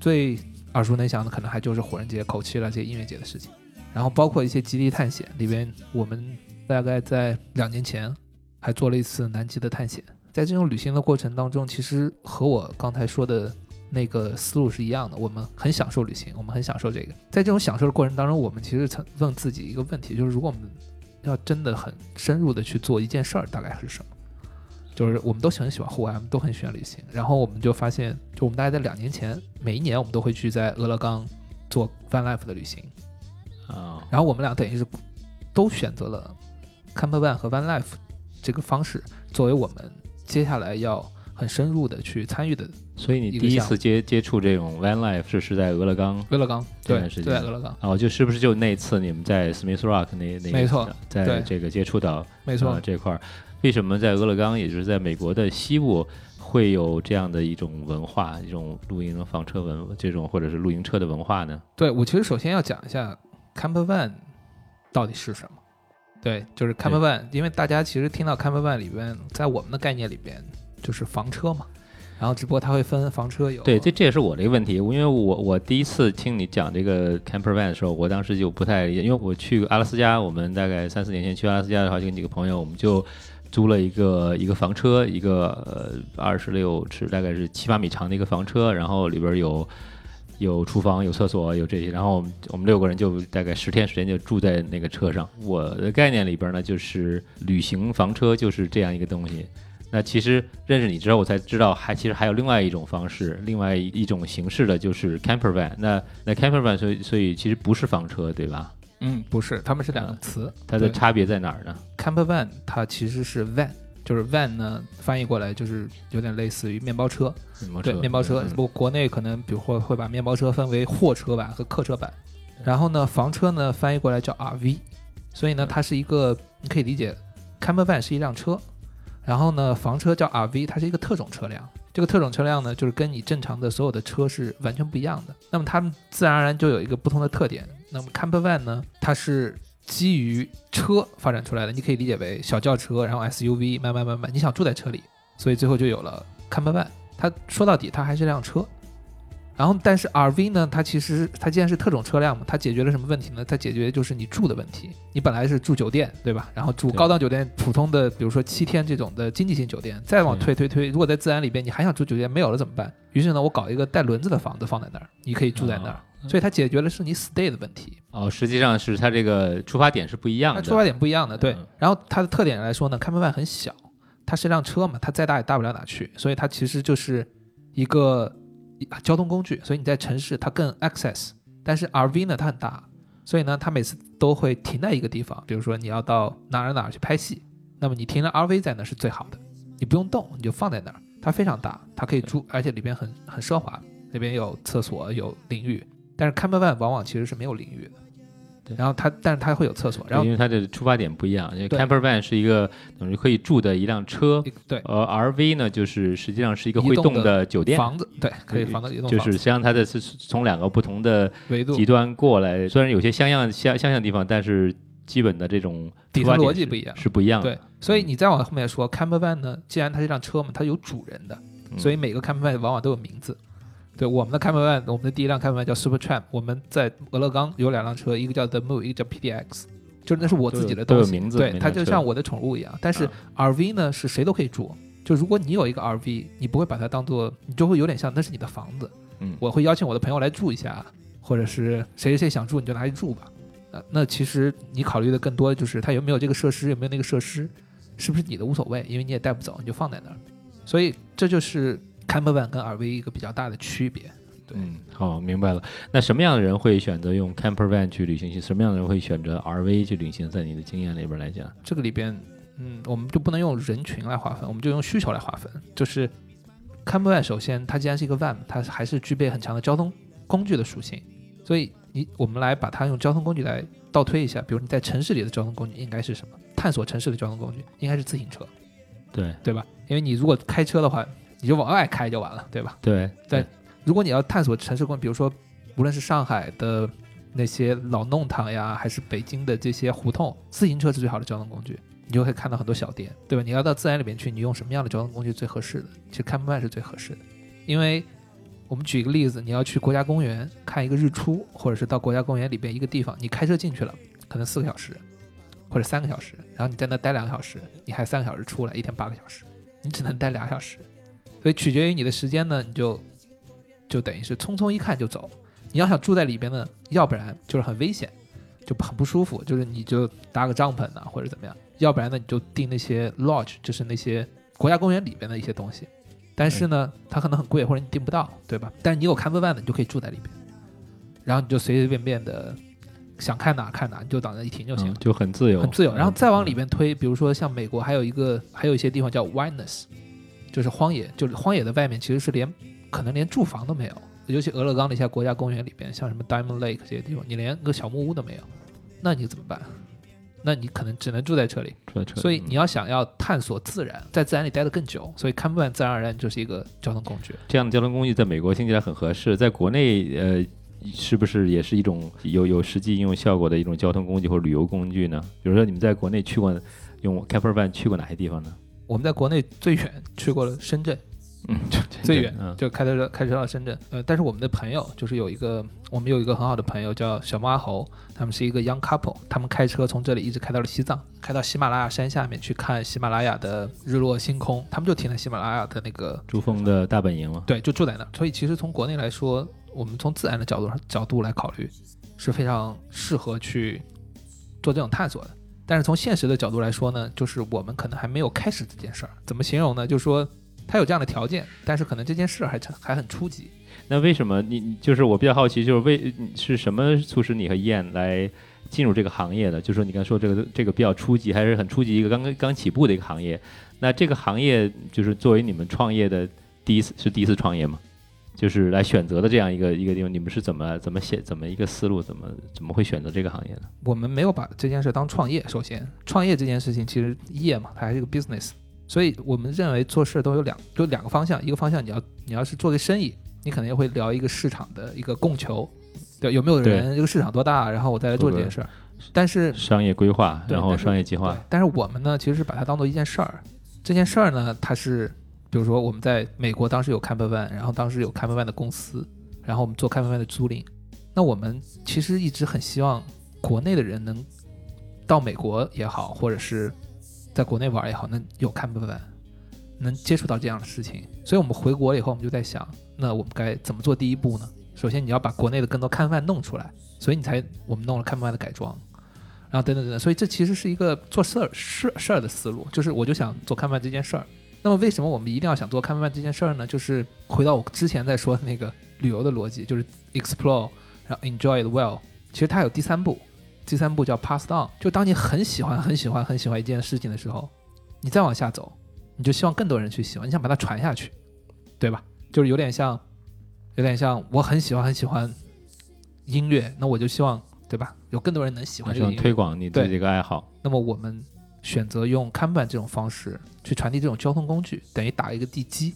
最。耳熟能详的可能还就是火人节、口气了这些音乐节的事情，然后包括一些极地探险里边，我们大概在两年前还做了一次南极的探险。在这种旅行的过程当中，其实和我刚才说的那个思路是一样的。我们很享受旅行，我们很享受这个。在这种享受的过程当中，我们其实曾问自己一个问题，就是如果我们要真的很深入的去做一件事儿，大概是什么？就是我们都很喜欢户外，我们都很喜欢旅行。然后我们就发现，就我们大概在两年前，每一年我们都会去在俄勒冈做 Van Life 的旅行啊。然后我们俩等于是都选择了 camper van 和 van life 这个方式作为我们接下来要很深入的去参与的所以你第一次接接触这种 van life 是是在俄勒冈俄勒冈，对，这段时间就在俄勒冈，哦，就是不是就那次你们在 Smith Rock 那那没错在这个接触到没错呃，这块儿，为什么在俄勒冈，也就是在美国的西部会有这样的一种文化，一种露营房车文这种或者是露营车的文化呢？对我其实首先要讲一下 camper van 到底是什么。对，就是 camper van，因为大家其实听到 camper van 里边，在我们的概念里边就是房车嘛，然后只不过它会分房车有对，这这也是我的一个问题，因为我我第一次听你讲这个 camper van 的时候，我当时就不太理解，因为我去阿拉斯加，我们大概三四年前去阿拉斯加的话，就跟几个朋友，我们就租了一个一个房车，一个呃二十六尺，大概是七八米长的一个房车，然后里边有有厨房、有厕所、有这些，然后我们我们六个人就大概十天时间就住在那个车上。我的概念里边呢，就是旅行房车就是这样一个东西。那其实认识你之后，我才知道还其实还有另外一种方式，另外一种形式的就是 camper van。那那 camper van 所以所以其实不是房车，对吧？嗯，不是，他们是两个词。对它的差别在哪儿呢？camper van 它其实是 van，就是 van 呢翻译过来就是有点类似于面包车，对，面包车对，面包车。嗯不过国内可能比如会会把面包车分为货车版和客车版，然后呢，房车呢翻译过来叫 RV，所以呢，它是一个你可以理解，camper van 是一辆车，然后呢，房车叫 RV，它是一个特种车辆。这个特种车辆呢，就是跟你正常的所有的车是完全不一样的。那么它们自然而然就有一个不同的特点。那么 camper van 呢，它是基于车发展出来的，你可以理解为小轿车，然后 SUV，慢慢慢慢，你想住在车里，所以最后就有了 camper van。它说到底，它还是辆车。然后，但是 RV 呢，它其实它既然是特种车辆嘛，它解决了什么问题呢？它解决就是你住的问题。你本来是住酒店，对吧？然后住高档酒店，普通的比如说七天这种的经济型酒店，再往推推推，如果在自然里边你还想住酒店没有了怎么办？于是呢，我搞一个带轮子的房子放在那儿，你可以住在那儿。所以它解决的是你 stay 的问题。哦，实际上是它这个出发点是不一样的。它出发点不一样的，对嗯。然后它的特点来说呢，camper van 很小，它是辆车嘛，它再大也大不了哪去，所以它其实就是一个一交通工具。所以你在城市它更 access，但是 RV 呢它很大，所以呢它每次都会停在一个地方，比如说你要到哪儿哪儿去拍戏，那么你停了 RV 在那是最好的，你不用动，你就放在那儿，它非常大，它可以住，而且里边很很奢华，里边有厕所有淋浴，但是 camper van 往往其实是没有淋浴的。对然后它，但是它会有厕所，然后因为它的出发点不一样，因为 camper van 是一个等于可以住的一辆车，对而 RV 呢就是实际上是一个会动的的酒店，房子，对，可以房子移动就是实际上它的是从两个不同的维度极端过来，虽然有些相像相相像的地方，但是基本的这种底层逻辑不一样。是不一样的。对，所以你再往后面说，camper van 呢，既然它是辆车嘛，它有主人的，嗯所以每个 camper van 往往都有名字。对，我们的 camper van，我们的第一辆 camper van 叫 Super Tramp，我们在俄勒冈有两辆车，一个叫 The Move，一个叫 PDX，就是那是我自己的东西，名字对，它就像我的宠物一样。但是啊 RV 呢，是谁都可以住。就如果你有一个 RV，你不会把它当做，你就会有点像那是你的房子。嗯我会邀请我的朋友来住一下，或者是谁谁谁想住你就拿去住吧。那那其实你考虑的更多就是它有没有这个设施，有没有那个设施，是不是你的无所谓，因为你也带不走，你就放在那儿。所以这就是 RV 一个比较大的区别。对嗯，好，明白了。那什么样的人会选择用 camper van 去旅行？什么样的人会选择 RV 去旅行？在你的经验里边来讲，这个里边，嗯，我们就不能用人群来划分，我们就用需求来划分。就是 camper van 首先它既然是一个 van，它还是具备很强的交通工具的属性，所以你我们来把它用交通工具来倒推一下，比如你在城市里的交通工具应该是什么？探索城市的交通工具应该是自行车，对对吧？因为你如果开车的话，你就往外开就完了，对吧？对对如果你要探索城市工，比如说无论是上海的那些老弄堂呀，还是北京的这些胡同，自行车是最好的交通工具。你就会看到很多小店，对吧？你要到自然里面去，你用什么样的交通工具最合适的？其实 camper van 是最合适的，因为我们举一个例子，你要去国家公园看一个日出，或者是到国家公园里边一个地方，你开车进去了，可能四个小时或者三个小时，然后你在那待两个小时，你还三个小时出来，一天八个小时，你只能待俩小时，所以取决于你的时间呢，你就就等于是匆匆一看就走。你要想住在里边呢，要不然就是很危险，就很不舒服，就是你就搭个帐篷啊、或者怎么样；要不然呢，你就订那些 lodge，就是那些国家公园里边的一些东西。但是呢，它可能很贵，或者你订不到，对吧？但是你有 camper van 的，你就可以住在里边，然后你就随随便便的想看哪看哪，你就档案一停就行了嗯，。就很自由，很自由。然后再往里边，推，比如说像美国还有一个，还有一些地方叫 wilderness，就是荒野，就是荒野的外面其实是连可能连住房都没有，尤其俄勒冈的一些国家公园里边，像什么 Diamond Lake 这些地方，你连个小木屋都没有，那你怎么办？那你可能只能住在这里。所以你要想要探索自然，在自然里待得更久，所以 campervan 自然而然就是一个交通工具。这样的交通工具在美国听起来很合适，在国内呃，是不是也是一种有有实际应用效果的一种交通工具或者旅游工具呢？比如说你们在国内去过用 campervan 去过哪些地方呢？我们在国内最远去过了深圳，嗯，最远嗯，就开车开车到深圳。呃，但是我们的朋友就是有一个，我们有一个很好的朋友叫小猫阿猴，他们是一个 young couple，他们开车从这里一直开到了西藏，开到喜马拉雅山下面去看喜马拉雅的日落星空，他们就停在喜马拉雅的那个，珠峰的大本营了。对，就住在那儿。所以其实从国内来说，我们从自然的角度上角度来考虑，是非常适合去做这种探索的。但是从现实的角度来说呢，就是我们可能还没有开始这件事儿。怎么形容呢？就是说他有这样的条件，但是可能这件事儿还还很初级。那为什么你就是我比较好奇，就是为是什么促使你和燕来进入这个行业的？就是说你刚说这个这个比较初级，还是很初级一个刚刚刚起步的一个行业。那这个行业就是作为你们创业的第一次是第一次创业吗？就是来选择的这样一个一个地方，你们是怎么怎么写怎么一个思路，怎么怎么会选择这个行业呢？我们没有把这件事当创业。首先，创业这件事情其实业嘛，它还是一个 business，所以我们认为做事都有两就两个方向，一个方向你要你要是做个生意，你可能也会聊一个市场的一个供求，对，有没有人，这个市场多大，然后我再来做这件事儿。但是商业规划，然后商业计划对，但是我们呢，其实是把它当做一件事儿。这件事儿呢，它是比如说我们在美国当时有 campervan，然后当时有 campervan 的公司，然后我们做 campervan 的租赁。那我们其实一直很希望国内的人能到美国也好，或者是在国内玩也好，能有 campervan，能接触到这样的事情。所以我们回国以后，我们就在想，那我们该怎么做第一步呢？首先你要把国内的更多 campervan 弄出来，所以你才我们弄了 campervan 的改装。然后等等等等，所以这其实是一个做事儿事事儿的思路，就是我就想做看饭这件事儿。那么为什么我们一定要想做看饭这件事儿呢？就是回到我之前在说的那个旅游的逻辑，就是 explore，然后 enjoy it well。其实它有第三步，第三步叫 pass down，就当你很喜欢、很喜欢、很喜欢一件事情的时候，你再往下走，你就希望更多人去喜欢，你想把它传下去，对吧？就是有点像，有点像我很喜欢很喜欢音乐，那我就希望，对吧？有更多人能喜欢这个音乐，推广你的对这个爱好。那么我们选择用 Kanban 这种方式去传递这种交通工具，等于打一个地基。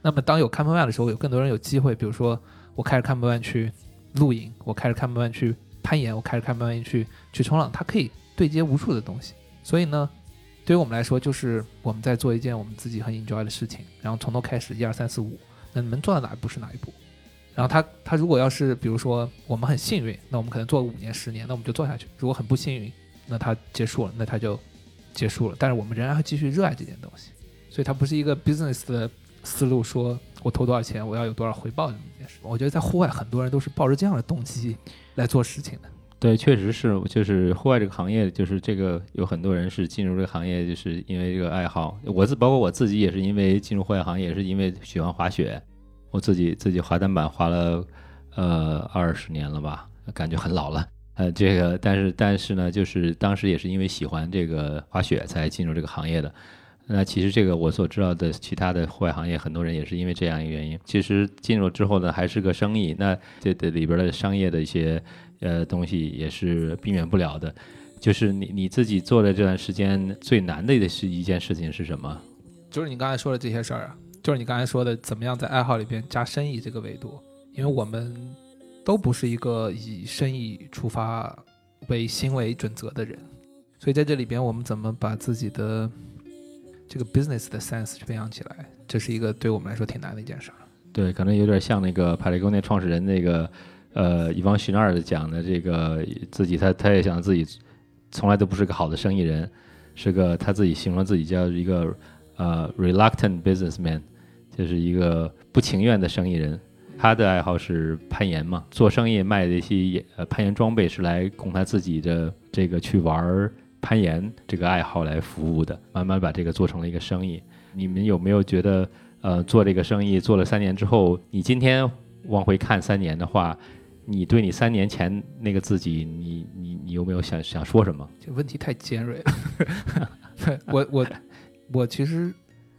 那么当有 Kanban 的时候，有更多人有机会，比如说我开着 Kanban 去露营，我开着 Kanban 去攀岩，我开着 Kanban 去去冲浪，它可以对接无数的东西。所以呢，对于我们来说，就是我们在做一件我们自己很 enjoy 的事情，然后从头开始，一二三四五，那你能做到哪一步是哪一步。然后他他如果要是比如说我们很幸运，那我们可能做个五年十年，那我们就做下去。如果很不幸运，那它结束了，那它就结束了。但是我们仍然会继续热爱这件东西，所以它不是一个 business 的思路，说我投多少钱，我要有多少回报这么一件事。我觉得在户外，很多人都是抱着这样的动机来做事情的。对，确实是，就是户外这个行业，就是这个有很多人是进入这个行业，就是因为这个爱好。我自包括我自己也是因为进入户外行业，也是因为喜欢滑雪。我自己自己滑单板滑了呃二十年了吧，感觉很老了。呃，这个但是但是呢，就是当时也是因为喜欢这个滑雪才进入这个行业的。那其实这个我所知道的其他的户外行业，很多人也是因为这样一个原因。其实进入之后呢，还是个生意，那这这里边的商业的一些呃东西也是避免不了的。就是你你自己做的这段时间最难的是一件事情是什么？就是你刚才说的这些事儿啊，就是你刚才说的怎么样在爱好里边加生意这个维度，因为我们都不是一个以生意出发为行为准则的人，所以在这里边我们怎么把自己的这个 business 的 sense 去培养起来，这是一个对我们来说挺难的一件事儿。对，可能有点像那个 p a t a g o n 创始人那个呃伊方许纳尔讲的这个自己他他也想自己从来都不是个好的生意人，是个他自己形容自己叫一个呃 reluctant businessman，就是一个不情愿的生意人。他的爱好是攀岩嘛，做生意卖的一些攀岩装备是来供他自己的这个去玩攀岩这个爱好来服务的，慢慢把这个做成了一个生意。你们有没有觉得？呃，做这个生意做了三年之后，你今天往回看三年的话，你对你三年前那个自己，你你你有没有想想说什么？这问题太尖锐了。我我我其实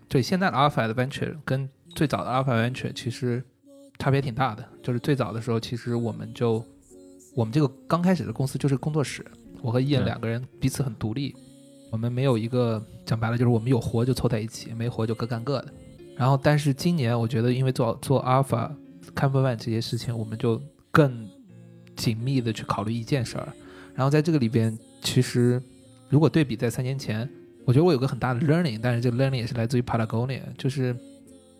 对现在的 Alpha Adventure 跟最早的 Alpha Adventure 其实差别挺大的。就是最早的时候，其实我们就我们这个刚开始的公司就是工作室，我和伊恩两个人彼此很独立，我们没有一个讲白了就是我们有活就凑在一起，没活就各干各的。然后，但是今年我觉得，因为做做 Alpha、Camper Van 这些事情，我们就更紧密的去考虑一件事儿。然后在这个里边，其实如果对比在三年前，我觉得我有个很大的 learning，但是这个 learning 也是来自于 Patagonia，就是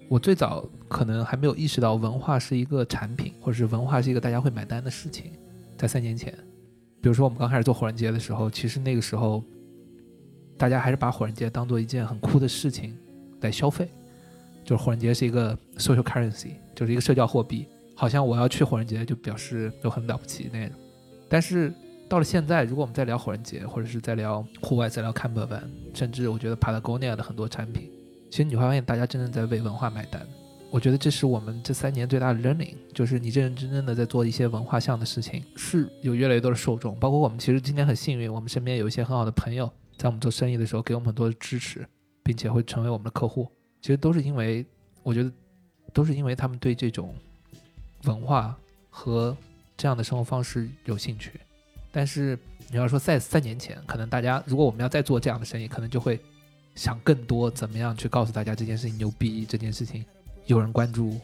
我最早可能还没有意识到文化是一个产品，或者是文化是一个大家会买单的事情。在三年前，比如说我们刚开始做火人节的时候，其实那个时候大家还是把火人节当做一件很酷的事情来消费，就是火人节是一个 social currency，就是一个社交货币，好像我要去火人节就表示就很了不起那种。但是到了现在，如果我们在聊火人节，或者是在聊户外，在聊 camper van，甚至我觉得 Patagonia 的很多产品，其实你会发现大家真正在为文化买单。我觉得这是我们这三年最大的 learning，就是你认认真真的在做一些文化项的事情，是有越来越多的受众。包括我们其实今天很幸运，我们身边有一些很好的朋友，在我们做生意的时候给我们很多的支持，并且会成为我们的客户。其实都是因为，我觉得都是因为他们对这种文化和这样的生活方式有兴趣。但是你要说在三年前，可能大家如果我们要再做这样的生意，可能就会想更多怎么样去告诉大家这件事情牛逼，这件事情有人关注，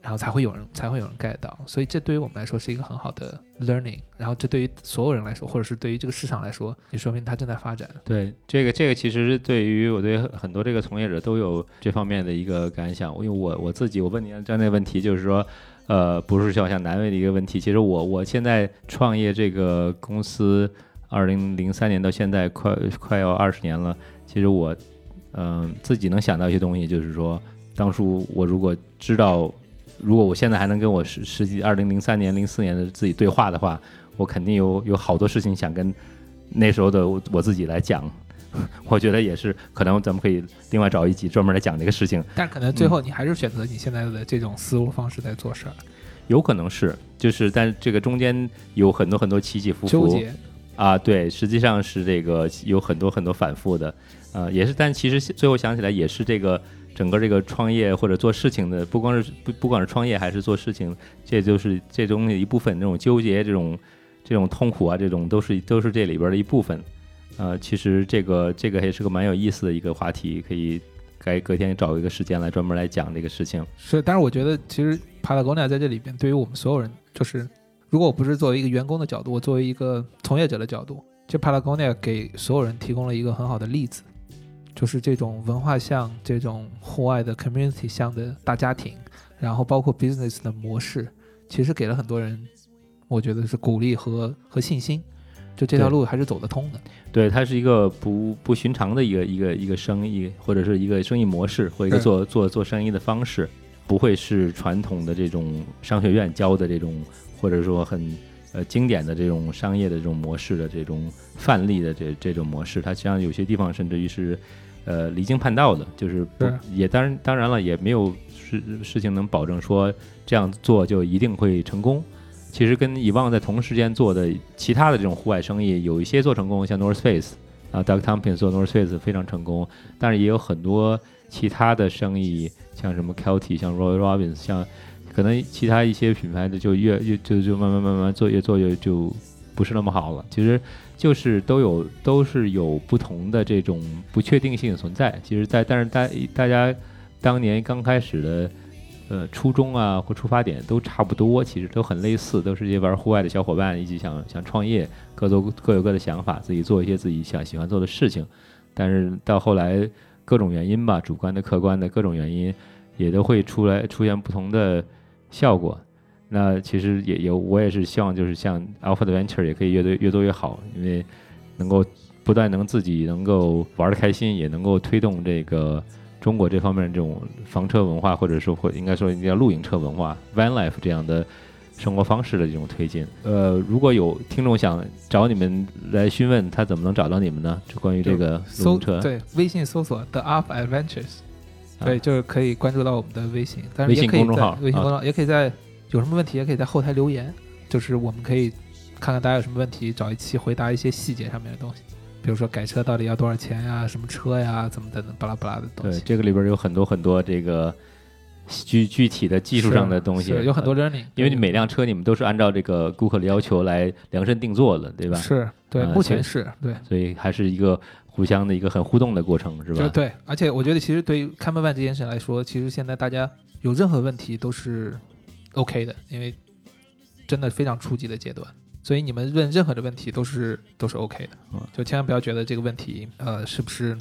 然后才会有人才会有人 get 到。所以这对于我们来说是一个很好的 learning。然后这对于所有人来说，或者是对于这个市场来说，也说明它正在发展。对这个这个，其实对于我对很多这个从业者都有这方面的一个感想。因为我我自己，我问你这样的问题，就是说，呃，不是像像难为的一个问题。其实我我现在创业这个公司，二零零三年到现在快快要二十年了。其实我嗯、自己能想到一些东西，就是说，当初我如果知道，如果我现在还能跟我实实际二零零三年、零四年的自己对话的话，我肯定有有好多事情想跟那时候的我我自己来讲。我觉得也是，可能咱们可以另外找一集专门来讲这个事情。但可能最后你还是选择你现在的这种思路方式在做事儿，有可能是，就是但这个中间有很多很多起起伏伏纠结。啊，对，实际上是这个有很多很多反复的，呃，也是，但其实最后想起来也是这个整个这个创业或者做事情的，不光是不不管是创业还是做事情，这就是这东西一部分，这种纠结、这种这种痛苦啊，这种都是都是这里边的一部分。呃，其实这个这个也是个蛮有意思的一个话题，可以该隔天找一个时间来专门来讲这个事情。是，但是我觉得其实 Patagonia 在这里边，对于我们所有人，就是如果我不是作为一个员工的角度，我作为一个从业者的角度，就 Patagonia 给所有人提供了一个很好的例子，就是这种文化向、这种户外的 community 向的大家庭，然后包括 business 的模式，其实给了很多人，我觉得是鼓励和和信心，就这条路还是走得通的。对，它是一个不不寻常的一个一个一个生意，或者是一个生意模式，或一个做做做生意的方式，不会是传统的这种商学院教的这种，或者说很呃经典的这种商业的这种模式的这种范例的这这种模式，它实际上有些地方甚至于是呃离经叛道的，就是不是也当然当然了，也没有事事情能保证说这样做就一定会成功。其实跟以往在同时间做的其他的这种户外生意，有一些做成功，像 North Face 啊，Doug Tompkins 做 North Face 非常成功，但是也有很多其他的生意，像什么 Kelty，像 Roy Robbins，像可能其他一些品牌的就越越就就慢慢慢慢做越做越就不是那么好了。其实就是都有都是有不同的这种不确定性存在。其实在但是大大家当年刚开始的。呃，初衷啊或出发点都差不多，其实都很类似，都是一些玩户外的小伙伴，一起想想创业，各都各有各的想法，自己做一些自己想喜欢做的事情。但是到后来各种原因吧，主观的、客观的各种原因，也都会出来出现不同的效果。那其实也有，我也是希望就是像 Alpha Adventure 也可以越多越多越好，因为能够不但能自己能够玩的开心，也能够推动这个。中国这方面这种房车文化，或者说或应该说叫露营车文化 （van life） 这样的生活方式的这种推进。呃，如果有听众想找你们来询问，他怎么能找到你们呢？就关于这个露搜营车，对微信搜索 The Alpha Adventures，、啊对，就是可以关注到我们的微信，但是微也可以在信公众号啊微信公众号也可以在有什么问题也可以在后台留言，就是我们可以看看大家有什么问题，找一期回答一些细节上面的东西，比如说改车到底要多少钱呀，什么车呀，怎么等等巴拉巴拉的东西对，西。这个里边有很多很多这个具具体的技术上的东西，是有很多呃 learning，因为你每辆车你们都是按照这个顾客的要求来量身定做的，对吧？是对，嗯目前是对。所以还是一个互相的一个很互动的过程，是吧？对，而且我觉得其实对于看门办这件事来说，其实现在大家有任何问题都是 OK 的，因为真的非常初级的阶段，所以你们问任何的问题都是都是 OK 的嗯，就千万不要觉得这个问题呃是不是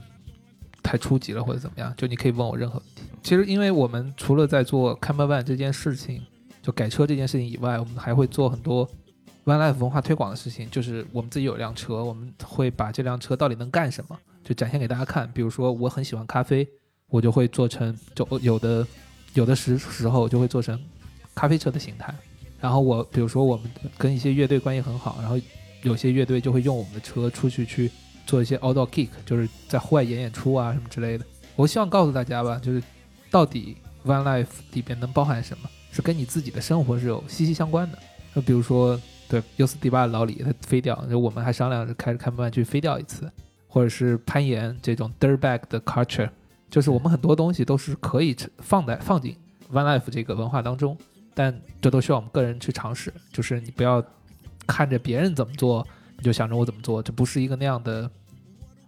太初级了或者怎么样，就你可以问我任何问题。其实因为我们除了在做看门办这件事情，就改车这件事情以外，我们还会做很多 One Life 文化推广的事情，就是我们自己有辆车，我们会把这辆车到底能干什么，就展现给大家看。比如说，我很喜欢咖啡，我就会做成，就有的有的时时候就会做成咖啡车的形态。然后我比如说我们跟一些乐队关系很好，然后有些乐队就会用我们的车出去去做一些 outdoor gig，就是在户外演演出啊什么之类的。我希望告诉大家吧，就是到底 One Life 里边能包含什么，是跟你自己的生活是有息息相关的。就比如说，对，优斯迪巴的老李他飞掉，就我们还商量着开着开慢去飞掉一次，或者是攀岩这种 dirtbag 的 culture，就是我们很多东西都是可以放在放进 One Life 这个文化当中，但这都需要我们个人去尝试。就是你不要看着别人怎么做，你就想着我怎么做，这不是一个那样的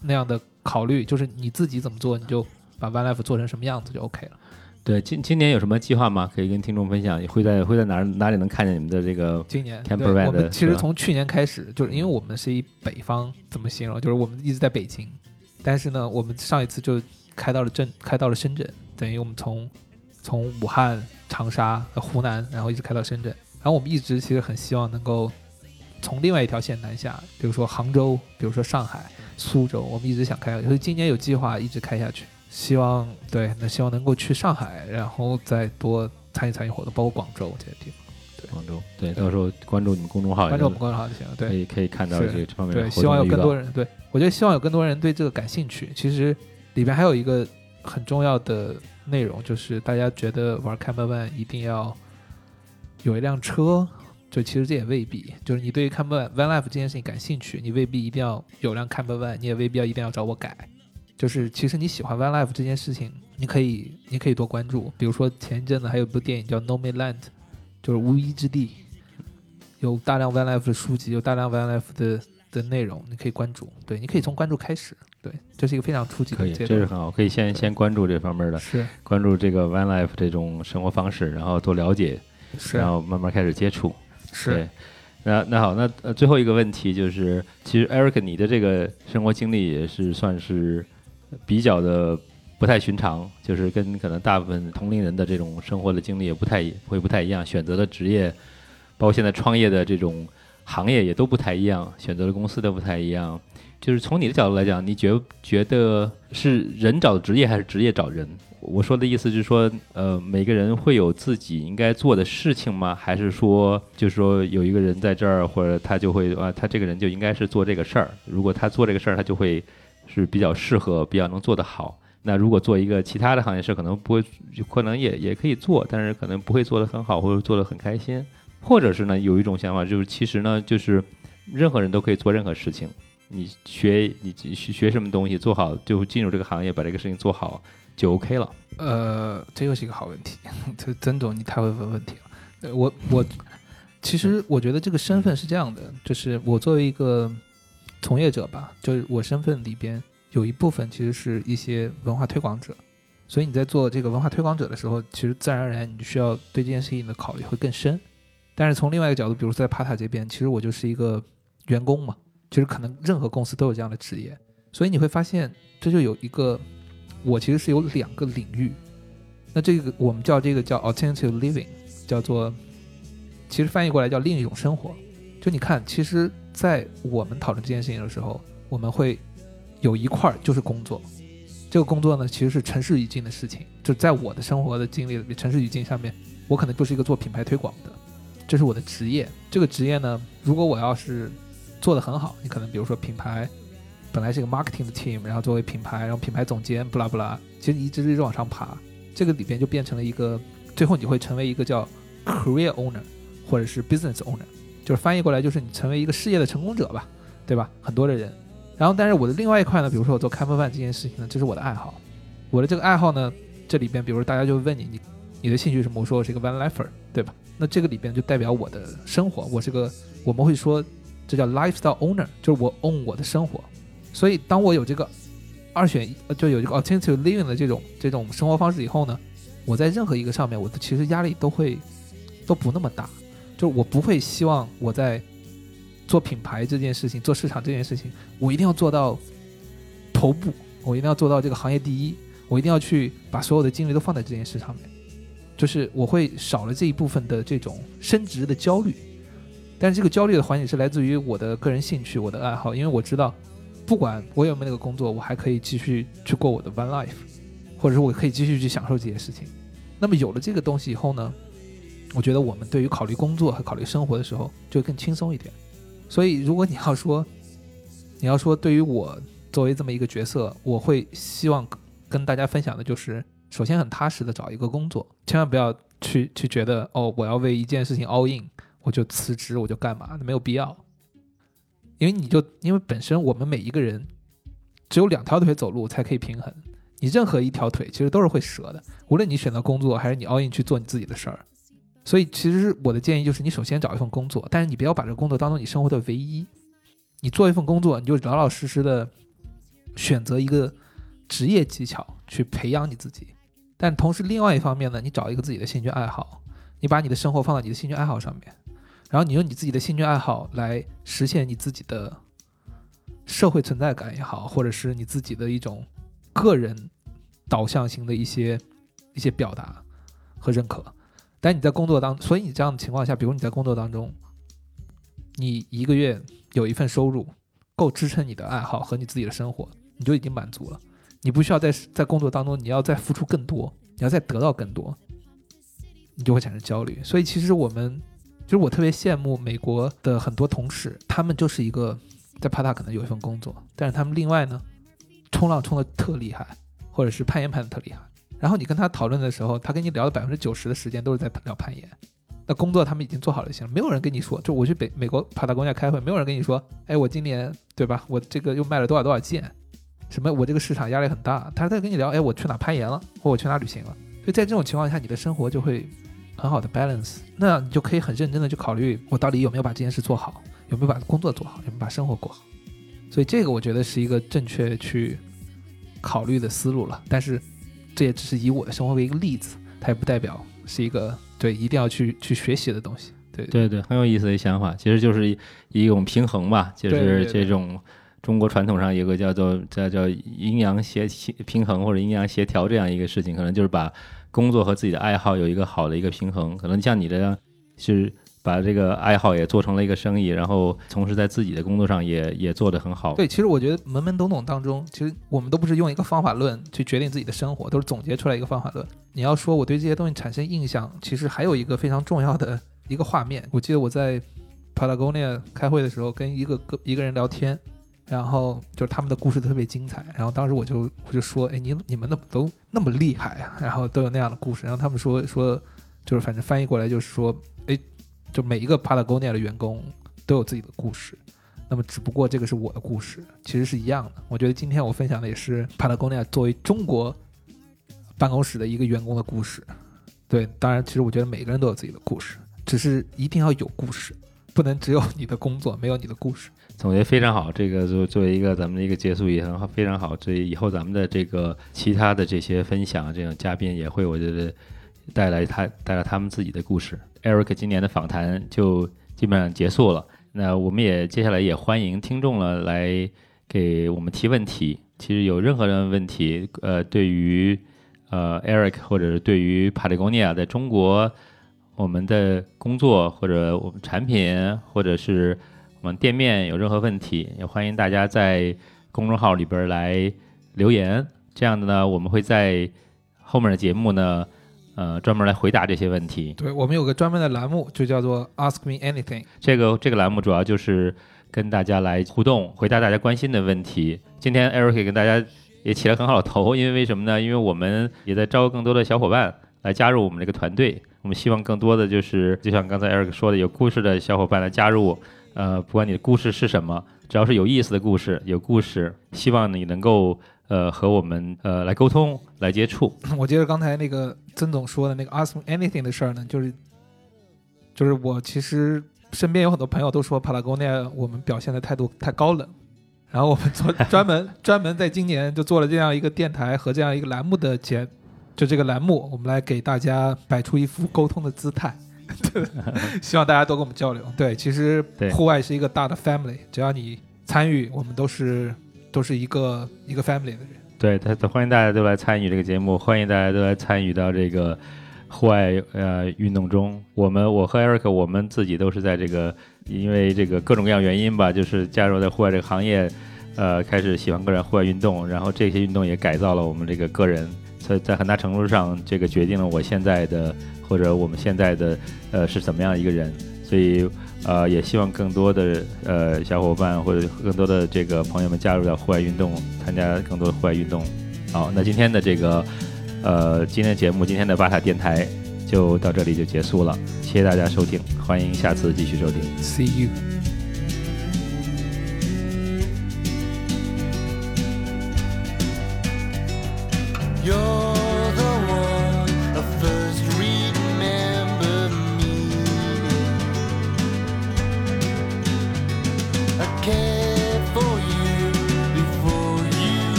那样的考虑。就是你自己怎么做，你就把 One Life 做成什么样子就 OK 了。对，今今年有什么计划吗？可以跟听众分享。会在会在哪儿哪里能看见你们的这个？今年我们其实从去年开始，就是因为我们是一北方，怎么形容？就是我们一直在北京，但是呢，我们上一次就开到了镇，开到了深圳，等于我们从从武汉、长沙、呃湖南，然后一直开到深圳。然后我们一直其实很希望能够从另外一条线南下，比如说杭州，比如说上海、苏州，我们一直想开，所以今年有计划一直开下去。希望对，那希望能够去上海，然后再多参与参与活动，包括广州这些地方。对广州，对，到时候关注你们公众号，关注我们公众号就行了。对可以可以看到这个这方面对，希望有更多人对我觉得希望有更多人对这个感兴趣。其实里边还有一个很重要的内容，就是大家觉得玩 Camper Van 一定要有一辆车，就其实这也未必。就是你对于 Camper Van Life 这件事情感兴趣，你未必一定要有辆 Camper Van，你也未必要一定要找我改。就是其实你喜欢 Van Life 这件事情，你可以你可以多关注。比如说前一阵子还有一部电影叫《No Man Land》，就是无依之地，有大量 Van Life 的书籍，有大量 Van Life 的的内容，你可以关注。对，你可以从关注开始。对，这是一个非常初级的阶段。这是很好，可以先先关注这方面的，是关注这个 Van Life 这种生活方式，然后多了解，是然后慢慢开始接触。是对，那那好，那呃最后一个问题就是，其实 Eric 你的这个生活经历也是算是比较的不太寻常，就是跟可能大部分同龄人的这种生活的经历也不太会不太一样，选择的职业，包括现在创业的这种行业也都不太一样，选择的公司都不太一样。就是从你的角度来讲，你觉觉得是人找职业还是职业找人？我说的意思就是说，呃，每个人会有自己应该做的事情吗？还是说，就是说有一个人在这儿，或者他就会啊，他这个人就应该是做这个事儿。如果他做这个事儿，他就会是比较适合、比较能做得好。那如果做一个其他的行业是可能不会，可能也也可以做，但是可能不会做得很好，或者做得很开心。或者是呢，有一种想法就是，其实呢，就是任何人都可以做任何事情。你学你学学什么东西，做好就进入这个行业，把这个事情做好就 OK 了。呃，这又是一个好问题。这曾总，你太会问问题了。呃我我其实我觉得这个身份是这样的，就是我作为一个从业者吧，就是我身份里边有一部分其实是一些文化推广者，所以你在做这个文化推广者的时候，其实自然而然你需要对这件事情的考虑会更深。但是从另外一个角度，比如在帕塔这边，其实我就是一个员工嘛，其实可能任何公司都有这样的职业，所以你会发现这就有一个，我其实是有两个领域，那这个我们叫这个叫 alternative living，叫做，其实翻译过来叫另一种生活。就你看，其实，在我们讨论这件事情的时候，我们会有一块儿就是工作，这个工作呢其实是城市语境的事情。就在我的生活的经历里，城市语境上面，我可能就是一个做品牌推广的，这是我的职业。这个职业呢，如果我要是做得很好，你可能比如说品牌本来是一个 marketing 的 team，然后作为品牌，然后品牌总监，不拉不拉，其实你一直一直往上爬，这个里边就变成了一个，最后你会成为一个叫 career owner 或者是 business owner，就是翻译过来就是你成为一个事业的成功者吧，对吧？很多的人。然后，但是我的另外一块呢，比如说我做开放饭这件事情呢，这是我的爱好。我的这个爱好呢，这里边，比如大家就问你，你你的兴趣是什么？我说我是一个 one lifer，对吧？那这个里边就代表我的生活，我是个我们会说这叫 lifestyle owner，就是我 own 我的生活。所以当我有这个二选一，就有一个 alternative living 的这种这种生活方式以后呢，我在任何一个上面，我的其实压力都会都不那么大，我不会希望我在做品牌这件事情、做市场这件事情，我一定要做到头部，我一定要做到这个行业第一，我一定要去把所有的精力都放在这件事上面。就是我会少了这一部分的这种升职的焦虑，但是这个焦虑的环节是来自于我的个人兴趣、我的爱好，因为我知道，不管我有没有那个工作，我还可以继续去过我的 one life，或者说我可以继续去享受这些事情。那么有了这个东西以后呢，我觉得我们对于考虑工作和考虑生活的时候就更轻松一点。所以如果你要说，你要说对于我作为这么一个角色，我会希望跟大家分享的就是。首先很踏实的找一个工作，千万不要去去觉得哦，我要为一件事情 all in，我就辞职，我就干嘛，那没有必要。因为你就因为本身我们每一个人只有两条腿走路才可以平衡，你任何一条腿其实都是会折的。无论你选择工作还是你 all in 去做你自己的事儿，所以其实我的建议就是你首先找一份工作，但是你不要把这个工作当做你生活的唯一。你做一份工作，你就老老实实的选择一个职业技巧去培养你自己。但同时，另外一方面呢，你找一个自己的兴趣爱好，你把你的生活放到你的兴趣爱好上面，然后你用你自己的兴趣爱好来实现你自己的社会存在感也好，或者是你自己的一种个人导向型的一些一些表达和认可。但你在工作当，所以你这样的情况下，比如你在工作当中，你一个月有一份收入够支撑你的爱好和你自己的生活，你就已经满足了。你不需要在在工作当中，你要再付出更多，你要再得到更多，你就会产生焦虑。所以其实我们，就是我特别羡慕美国的很多同事，他们就是一个在帕塔可能有一份工作，但是他们另外呢，冲浪冲的特厉害，或者是攀岩攀的特厉害。然后你跟他讨论的时候，他跟你聊的百分之九十的时间都是在聊攀岩。那工作他们已经做好了就行了，没有人跟你说，就我去北美国帕塔公家开会，没有人跟你说，哎，我今年对吧，我这个又卖了多少多少件。什么？我这个市场压力很大，他在跟你聊，哎，我去哪攀岩了，或我去哪旅行了。所以在这种情况下，你的生活就会很好的 balance，那你就可以很认真的去考虑，我到底有没有把这件事做好，有没有把工作做好，有没有把生活过好。所以这个我觉得是一个正确去考虑的思路了。但是这也只是以我的生活为一个例子，它也不代表是一个对一定要去去学习的东西。对对对，很有意思的想法，其实就是一种平衡吧，就是这种。中国传统上有个叫做叫叫阴阳协平衡或者阴阳协调这样一个事情，可能就是把工作和自己的爱好有一个好的一个平衡。可能像你这样，是把这个爱好也做成了一个生意，然后同时在自己的工作上也也做得很好。对，其实我觉得懵懵懂懂当中，其实我们都不是用一个方法论去决定自己的生活，都是总结出来一个方法论。你要说我对这些东西产生印象，其实还有一个非常重要的一个画面。我记得我在 Patagonia 开会的时候，跟一个个一个人聊天。然后就是他们的故事特别精彩，然后当时我就我就说，哎，你你们的都那么厉害啊，然后都有那样的故事，然后他们说说，就是反正翻译过来就是说，哎，就每一个 Patagonia 的员工都有自己的故事，那么只不过这个是我的故事，其实是一样的。我觉得今天我分享的也是 Patagonia 作为中国办公室的一个员工的故事。对，当然，其实我觉得每个人都有自己的故事，只是一定要有故事，不能只有你的工作，没有你的故事。总结非常好，这个作作为一个咱们的一个结束也很好，非常好。所以以后咱们的这个其他的这些分享，这样嘉宾也会，我觉得带来他带来他们自己的故事。Eric 今年的访谈就基本上结束了，那我们也接下来也欢迎听众了来给我们提问题。其实有任何人问题，呃，对于呃 Eric 或者是对于 Patagonia 在中国我们的工作或者我们产品或者是。我们店面有任何问题，也欢迎大家在公众号里边来留言。这样的呢，我们会在后面的节目呢，呃，专门来回答这些问题。对我们有个专门的栏目，就叫做 Ask Me Anything。这个这个栏目主要就是跟大家来互动，回答大家关心的问题。今天 Eric 跟大家也起了很好的头，因为为什么呢？因为我们也在招更多的小伙伴来加入我们这个团队。我们希望更多的就是，就像刚才 Eric 说的，有故事的小伙伴来加入。呃，不管你的故事是什么，只要是有意思的故事，有故事，希望你能够呃和我们呃来沟通、来接触。我接着刚才那个曾总说的那个 ask anything 的事儿呢，就是就是我其实身边有很多朋友都说 Patagonia 我们表现的态度太高冷，然后我们做 专门专门在今年就做了这样一个电台和这样一个栏目的节，就这个栏目，我们来给大家摆出一副沟通的姿态。希望大家多跟我们交流。对，其实户外是一个大的 family，只要你参与，我们都是都是一个一个 family 的人。对，他他欢迎大家都来参与这个节目，欢迎大家都来参与到这个户外呃运动中。我们我和 Eric 我们自己都是在这个因为这个各种各样原因吧，就是加入在户外这个行业，呃，开始喜欢个人户外运动，然后这些运动也改造了我们这个个人，所以在很大程度上，这个决定了我现在的或者我们现在的呃是怎么样一个人。所以呃，也希望更多的呃小伙伴或者更多的这个朋友们加入到户外运动，参加更多的户外运动。好，那今天的这个呃今天的节目，今天的巴塔电台就到这里就结束了，谢谢大家收听，欢迎下次继续收听。See you。